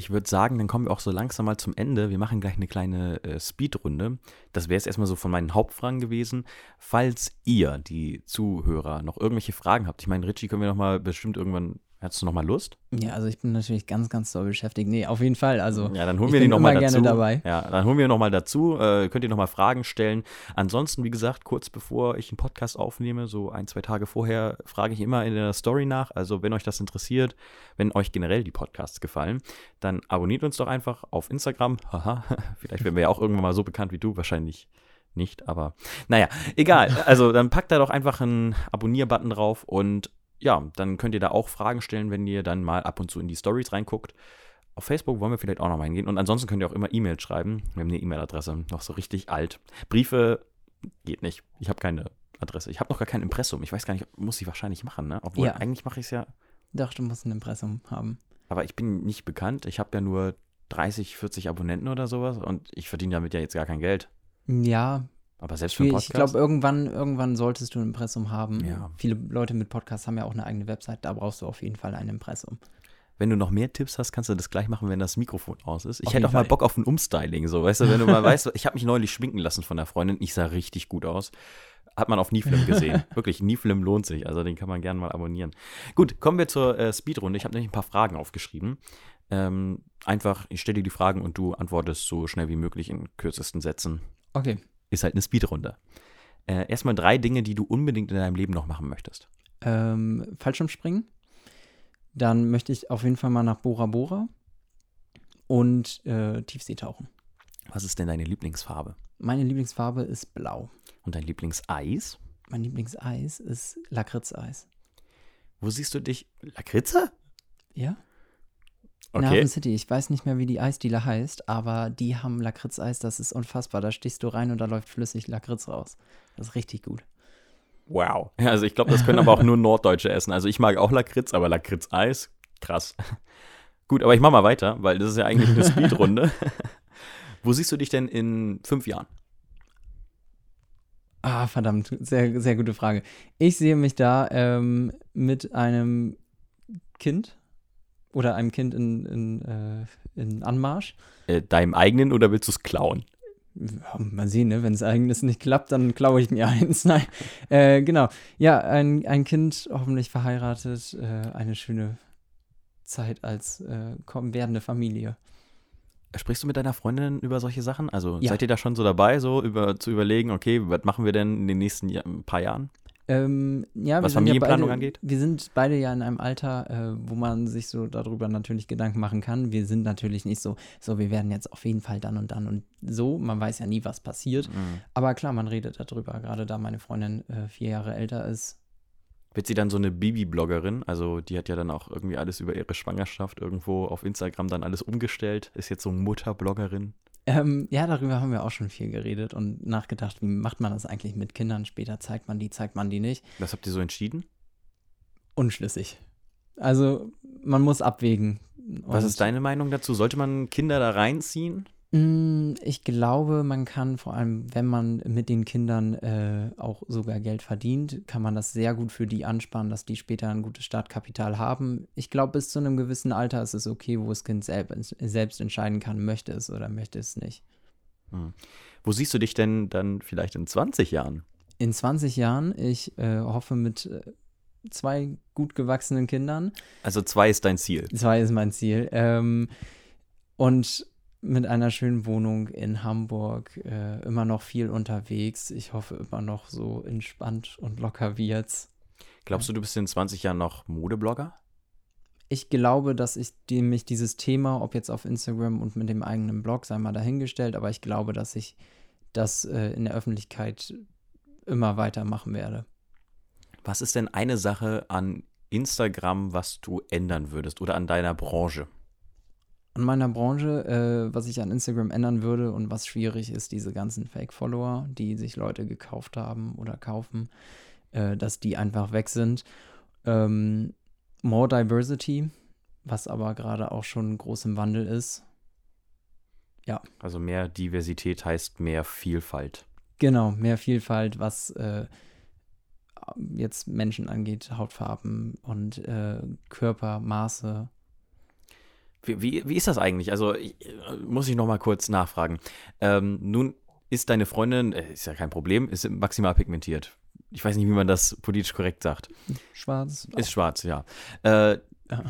Speaker 1: Ich würde sagen, dann kommen wir auch so langsam mal zum Ende. Wir machen gleich eine kleine äh, Speedrunde. Das wäre es erstmal so von meinen Hauptfragen gewesen. Falls ihr, die Zuhörer, noch irgendwelche Fragen habt, ich meine, Richie können wir noch mal bestimmt irgendwann Hättest du noch mal Lust?
Speaker 2: Ja, also ich bin natürlich ganz, ganz doll beschäftigt. Nee, auf jeden Fall. Also
Speaker 1: ja, dann holen wir die noch mal dazu. Dabei. Ja, dann holen wir noch mal dazu. Äh, könnt ihr noch mal Fragen stellen. Ansonsten, wie gesagt, kurz bevor ich einen Podcast aufnehme, so ein, zwei Tage vorher, frage ich immer in der Story nach. Also wenn euch das interessiert, wenn euch generell die Podcasts gefallen, dann abonniert uns doch einfach auf Instagram. Haha, vielleicht werden wir ja auch irgendwann mal so bekannt wie du. Wahrscheinlich nicht, aber naja, egal. Also dann packt da doch einfach einen Abonnier-Button drauf und ja, dann könnt ihr da auch Fragen stellen, wenn ihr dann mal ab und zu in die Stories reinguckt. Auf Facebook wollen wir vielleicht auch noch mal hingehen. Und ansonsten könnt ihr auch immer E-Mails schreiben. Wir haben eine E-Mail-Adresse, noch so richtig alt. Briefe geht nicht. Ich habe keine Adresse. Ich habe noch gar kein Impressum. Ich weiß gar nicht, muss ich wahrscheinlich machen, ne? Obwohl
Speaker 2: Ja.
Speaker 1: eigentlich mache ich es ja.
Speaker 2: Doch, du musst ein Impressum haben.
Speaker 1: Aber ich bin nicht bekannt. Ich habe ja nur 30, 40 Abonnenten oder sowas. Und ich verdiene damit ja jetzt gar kein Geld.
Speaker 2: Ja,
Speaker 1: Aber selbst für einen
Speaker 2: schwierig.
Speaker 1: Podcast.
Speaker 2: Ich glaube, irgendwann, irgendwann solltest du ein Impressum haben.
Speaker 1: Ja.
Speaker 2: Viele Leute mit Podcasts haben ja auch eine eigene Website. Da brauchst du auf jeden Fall ein Impressum.
Speaker 1: wenn du noch mehr Tipps hast, kannst du das gleich machen, wenn das Mikrofon aus ist. Ich
Speaker 2: Auf
Speaker 1: hätte auch mal
Speaker 2: Fall.
Speaker 1: Bock auf ein Umstyling, so, weißt du, wenn du mal weißt, ich habe mich neulich schminken lassen von der Freundin, ich sah richtig gut aus. Hat man auf Niflim gesehen. Wirklich, Niflim lohnt sich, also den kann man gerne mal abonnieren. Gut, kommen wir zur äh, Speedrunde. Ich habe nämlich ein paar Fragen aufgeschrieben. Ähm, einfach, ich stelle dir die Fragen und du antwortest so schnell wie möglich in kürzesten Sätzen.
Speaker 2: Okay.
Speaker 1: Ist halt eine Speedrunde. Äh, erstmal drei Dinge, die du unbedingt in deinem Leben noch machen möchtest.
Speaker 2: Ähm, Fallschirmspringen. Dann möchte ich auf jeden Fall mal nach Bora Bora. Und äh, Tiefseetauchen.
Speaker 1: Was ist denn deine Lieblingsfarbe?
Speaker 2: Meine Lieblingsfarbe ist blau.
Speaker 1: Und dein Lieblingseis?
Speaker 2: Mein Lieblingseis ist Lakritzeis.
Speaker 1: Wo siehst du dich? Lakritze?
Speaker 2: Ja? In
Speaker 1: Okay.
Speaker 2: Hafen City. Ich weiß nicht mehr, wie die Eisdiele heißt, aber die haben Lakritzeis, das ist unfassbar. Da stichst du rein und da läuft flüssig Lakritz raus. Das ist richtig gut.
Speaker 1: Wow. Also ich glaube, das können aber auch nur Norddeutsche essen. Also ich mag auch Lakritz, aber Lakritz-Eis, krass. Gut, aber ich mache mal weiter, weil das ist ja eigentlich eine Speedrunde. Wo siehst du dich denn in fünf Jahren?
Speaker 2: Ah, verdammt, sehr, sehr gute Frage. Ich sehe mich da ähm, mit einem Kind oder einem Kind in, in, äh, in Anmarsch.
Speaker 1: Äh, deinem eigenen oder willst du es klauen?
Speaker 2: Ja, mal sehen, ne? wenn es eigenes nicht klappt, dann klaue ich mir eins. Nein, äh, genau. Ja, ein, ein Kind, hoffentlich verheiratet, äh, eine schöne Zeit als äh, komm, werdende Familie.
Speaker 1: Sprichst du mit deiner Freundin über solche Sachen? Also
Speaker 2: Ja.
Speaker 1: seid ihr da schon so dabei, so über, zu überlegen, okay, was machen wir denn in den nächsten Jahr, paar Jahren?
Speaker 2: Ähm, ja,
Speaker 1: Was
Speaker 2: sind ja
Speaker 1: Familienplanung
Speaker 2: beide,
Speaker 1: angeht?
Speaker 2: Wir sind beide ja in einem Alter, äh, wo man sich so darüber natürlich Gedanken machen kann. Wir sind natürlich nicht so, so, wir werden jetzt auf jeden Fall dann und dann und so. Man weiß ja nie, was passiert.
Speaker 1: Mhm.
Speaker 2: Aber klar, man redet darüber, gerade da meine Freundin äh, vier Jahre älter ist.
Speaker 1: Wird sie dann so eine Bibi-Bloggerin? Also die hat ja dann auch irgendwie alles über ihre Schwangerschaft irgendwo auf Instagram dann alles umgestellt. Ist jetzt so Mutterbloggerin.
Speaker 2: Ähm, ja, darüber haben wir auch schon viel geredet und nachgedacht, wie macht man das eigentlich mit Kindern? Später zeigt man die, zeigt man die nicht.
Speaker 1: Was habt ihr so entschieden?
Speaker 2: Unschlüssig. Also, man muss abwägen.
Speaker 1: Was ist deine Meinung dazu? Sollte man Kinder da reinziehen?
Speaker 2: Mm, Ich glaube, man kann vor allem, wenn man mit den Kindern äh, auch sogar Geld verdient, kann man das sehr gut für die ansparen, dass die später ein gutes Startkapital haben. Ich glaube, bis zu einem gewissen Alter ist es okay, wo das Kind selbst, selbst entscheiden kann, möchte es oder möchte es nicht.
Speaker 1: Wo siehst du dich denn dann vielleicht in 20 Jahren?
Speaker 2: In 20 Jahren, ich äh, hoffe mit äh, zwei gut gewachsenen Kindern,
Speaker 1: Also zwei ist dein Ziel.
Speaker 2: zwei ist mein Ziel, ähm, und mit einer schönen Wohnung in Hamburg, äh, immer noch viel unterwegs. Ich hoffe immer noch so entspannt und locker wie jetzt.
Speaker 1: Glaubst du, du bist in 20 Jahren noch Modeblogger?
Speaker 2: Ich glaube, dass ich die, mich dieses Thema, ob jetzt auf Instagram und mit dem eigenen Blog, sei mal dahingestellt, aber ich glaube, dass ich das äh, in der Öffentlichkeit immer weitermachen werde.
Speaker 1: Was ist denn eine Sache an Instagram, was du ändern würdest oder an deiner Branche?
Speaker 2: An meiner Branche, äh, was ich an Instagram ändern würde und was schwierig ist, diese ganzen Fake-Follower, die sich Leute gekauft haben oder kaufen, äh, dass die einfach weg sind. Ähm, more Diversity, was aber gerade auch schon groß im Wandel ist.
Speaker 1: Also mehr Diversität heißt mehr Vielfalt.
Speaker 2: Genau, mehr Vielfalt, was äh, jetzt Menschen angeht, Hautfarben und äh, Körpermaße.
Speaker 1: Wie, wie, wie ist das eigentlich? Also ich, äh, muss ich noch mal kurz nachfragen. Ähm, nun ist deine Freundin, äh, ist ja kein Problem, ist maximal pigmentiert. Ich weiß nicht, wie man das politisch korrekt sagt.
Speaker 2: Schwarz.
Speaker 1: Ist schwarz, ja. Äh,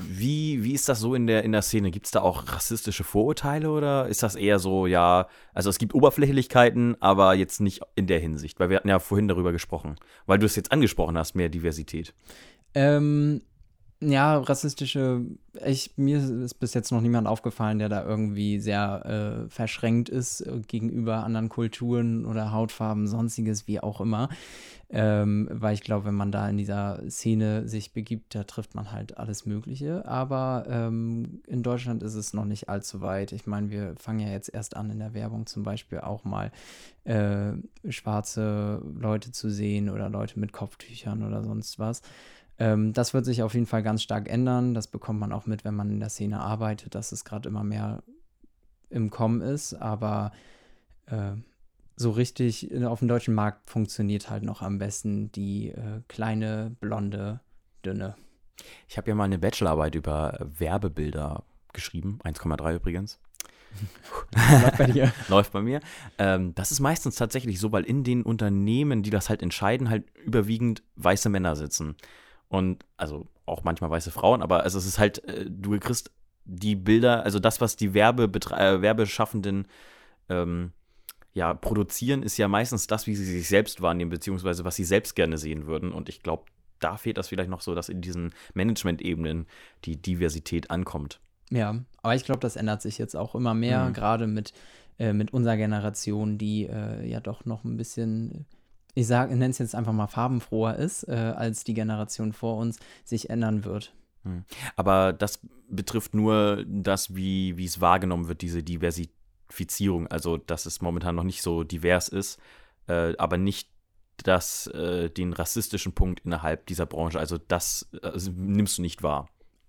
Speaker 1: wie, wie ist das so in der, in der Szene? Gibt es da auch rassistische Vorurteile oder ist das eher so, ja, also es gibt Oberflächlichkeiten, aber jetzt nicht in der Hinsicht? Weil wir hatten ja vorhin darüber gesprochen, weil du es jetzt angesprochen hast, mehr Diversität.
Speaker 2: Ähm, Ja, rassistische, ich, mir ist bis jetzt noch niemand aufgefallen, der da irgendwie sehr äh, verschränkt ist äh, gegenüber anderen Kulturen oder Hautfarben, sonstiges, wie auch immer. Ähm, weil ich glaube, wenn man da in dieser Szene sich begibt, da trifft man halt alles Mögliche. Aber ähm, in Deutschland ist es noch nicht allzu weit. Ich meine, wir fangen ja jetzt erst an in der Werbung zum Beispiel auch mal äh, schwarze Leute zu sehen oder Leute mit Kopftüchern oder sonst was. Ähm, das wird sich auf jeden Fall ganz stark ändern. Das bekommt man auch mit, wenn man in der Szene arbeitet, dass es gerade immer mehr im Kommen ist. Aber äh, so richtig auf dem deutschen Markt funktioniert halt noch am besten die äh, kleine, blonde, dünne.
Speaker 1: Ich habe ja mal eine Bachelorarbeit über Werbebilder geschrieben, 1,3 übrigens. Läuft bei dir. Läuft bei mir. Ähm, das ist meistens tatsächlich so, weil in den Unternehmen, die das halt entscheiden, halt überwiegend weiße Männer sitzen. Und also auch manchmal weiße Frauen, aber also es ist halt, äh, du kriegst die Bilder, also das, was die Werbebetre äh, Werbeschaffenden ähm, ja, produzieren, ist ja meistens das, wie sie sich selbst wahrnehmen, beziehungsweise was sie selbst gerne sehen würden. Und ich glaube, da fehlt das vielleicht noch so, dass in diesen Management-Ebenen die Diversität ankommt.
Speaker 2: Ja, aber ich glaube, das ändert sich jetzt auch immer mehr, mhm. gerade mit, äh, mit unserer Generation, die äh, ja doch noch ein bisschen ich sage, nenne es jetzt einfach mal farbenfroher ist, äh, als die Generation vor uns sich ändern wird.
Speaker 1: Hm. Aber das betrifft nur das, wie, es wahrgenommen wird, diese Diversifizierung. Also, dass es momentan noch nicht so divers ist, äh, aber nicht das, äh, den rassistischen Punkt innerhalb dieser Branche. Also, das also, nimmst du nicht wahr.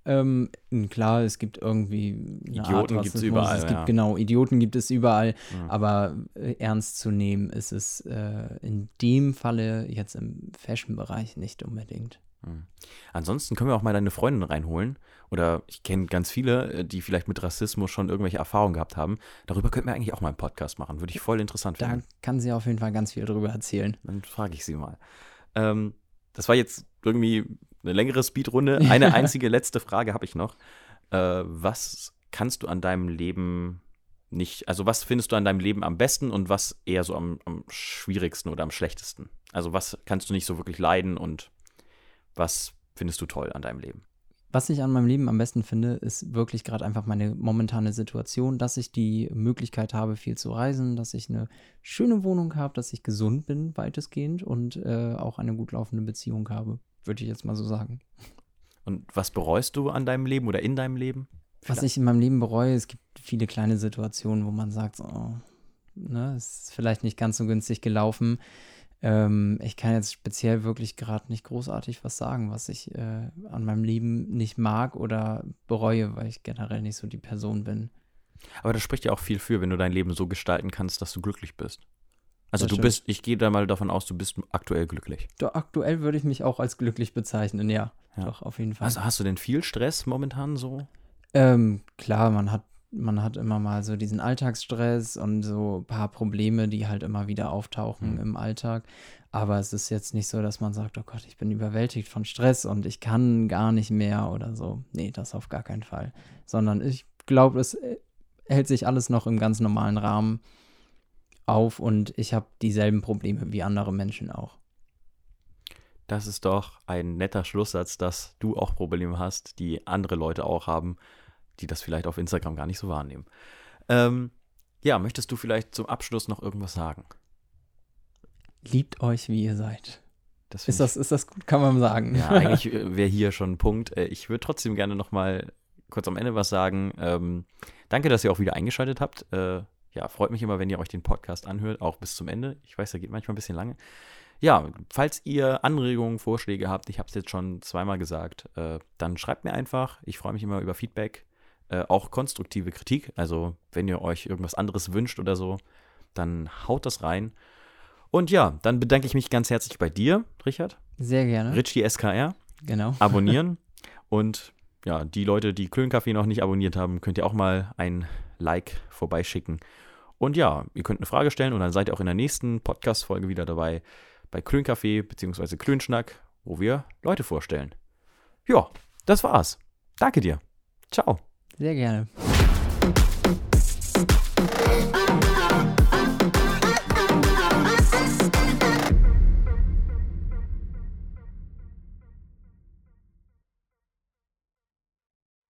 Speaker 2: Ähm, klar, es gibt irgendwie
Speaker 1: Idioten gibt es überall.
Speaker 2: Es gibt ja. genau Idioten gibt es überall, mhm. aber äh, ernst zu nehmen ist es äh, in dem Falle jetzt im Fashion-Bereich nicht unbedingt.
Speaker 1: Mhm. Ansonsten können wir auch mal deine Freundin reinholen. Oder ich kenne ganz viele, äh, die vielleicht mit Rassismus schon irgendwelche Erfahrungen gehabt haben. Darüber könnten wir eigentlich auch mal einen Podcast machen. Würde ich voll interessant finden.
Speaker 2: Da kann sie auf jeden Fall ganz viel drüber erzählen.
Speaker 1: Dann frage ich sie mal. Ähm, das war jetzt irgendwie eine längere Speedrunde. Eine einzige letzte Frage habe ich noch. Äh, was kannst du an deinem Leben nicht, also was findest du an deinem Leben am besten und was eher so am, am schwierigsten oder am schlechtesten? Also was kannst du nicht so wirklich leiden und was findest du toll an deinem Leben?
Speaker 2: Was ich an meinem Leben am besten finde, ist wirklich gerade einfach meine momentane Situation, dass ich die Möglichkeit habe, viel zu reisen, dass ich eine schöne Wohnung habe, dass ich gesund bin, weitestgehend und äh, auch eine gut laufende Beziehung habe würde ich jetzt mal so sagen.
Speaker 1: Und was bereust du an deinem Leben oder in deinem Leben?
Speaker 2: Vielleicht? Was ich in meinem Leben bereue, es gibt viele kleine Situationen, wo man sagt, oh, ne, ist vielleicht nicht ganz so günstig gelaufen. Ähm, ich kann jetzt speziell wirklich gerade nicht großartig was sagen, was ich äh, an meinem Leben nicht mag oder bereue, weil ich generell nicht so die Person bin.
Speaker 1: Aber das spricht ja auch viel für, wenn du dein Leben so gestalten kannst, dass du glücklich bist. Also du bist, ich gehe da mal davon aus, du bist aktuell glücklich.
Speaker 2: Doch, aktuell würde ich mich auch als glücklich bezeichnen, ja. ja. Doch, auf jeden Fall.
Speaker 1: Also hast du denn viel Stress momentan so?
Speaker 2: Ähm, klar, man hat, man hat immer mal so diesen Alltagsstress und so ein paar Probleme, die halt immer wieder auftauchen mhm. im Alltag. Aber es ist jetzt nicht so, dass man sagt, oh Gott, ich bin überwältigt von Stress und ich kann gar nicht mehr oder so. Nee, das auf gar keinen Fall. Sondern ich glaube, es äh, hält sich alles noch im ganz normalen Rahmen auf und ich habe dieselben Probleme wie andere Menschen auch.
Speaker 1: Das ist doch ein netter Schlusssatz, dass du auch Probleme hast, die andere Leute auch haben, die das vielleicht auf Instagram gar nicht so wahrnehmen. Ähm, ja, möchtest du vielleicht zum Abschluss noch irgendwas sagen?
Speaker 2: Liebt euch, wie ihr seid. Das ist, das, ist das gut, kann man sagen.
Speaker 1: Ja, eigentlich wäre hier schon ein Punkt. Äh, ich würde trotzdem gerne noch mal kurz am Ende was sagen. Ähm, danke, dass ihr auch wieder eingeschaltet habt. Äh, ja, freut mich immer, wenn ihr euch den Podcast anhört, auch bis zum Ende. Ich weiß, der geht manchmal ein bisschen lange. Ja, falls ihr Anregungen, Vorschläge habt, ich habe es jetzt schon zweimal gesagt, äh, dann schreibt mir einfach. Ich freue mich immer über Feedback, äh, auch konstruktive Kritik. Also, wenn ihr euch irgendwas anderes wünscht oder so, dann haut das rein. Und ja, dann bedanke ich mich ganz herzlich bei dir, Richard.
Speaker 2: Sehr gerne.
Speaker 1: Richie SKR.
Speaker 2: Genau.
Speaker 1: Abonnieren. Und ja, die Leute, die Klönkaffee noch nicht abonniert haben, könnt ihr auch mal ein Like vorbeischicken. Und ja, ihr könnt eine Frage stellen und dann seid ihr auch in der nächsten Podcast-Folge wieder dabei bei Klönkaffee bzw. Klönschnack, wo wir Leute vorstellen. Ja, das war's. Danke dir. Ciao.
Speaker 2: Sehr gerne.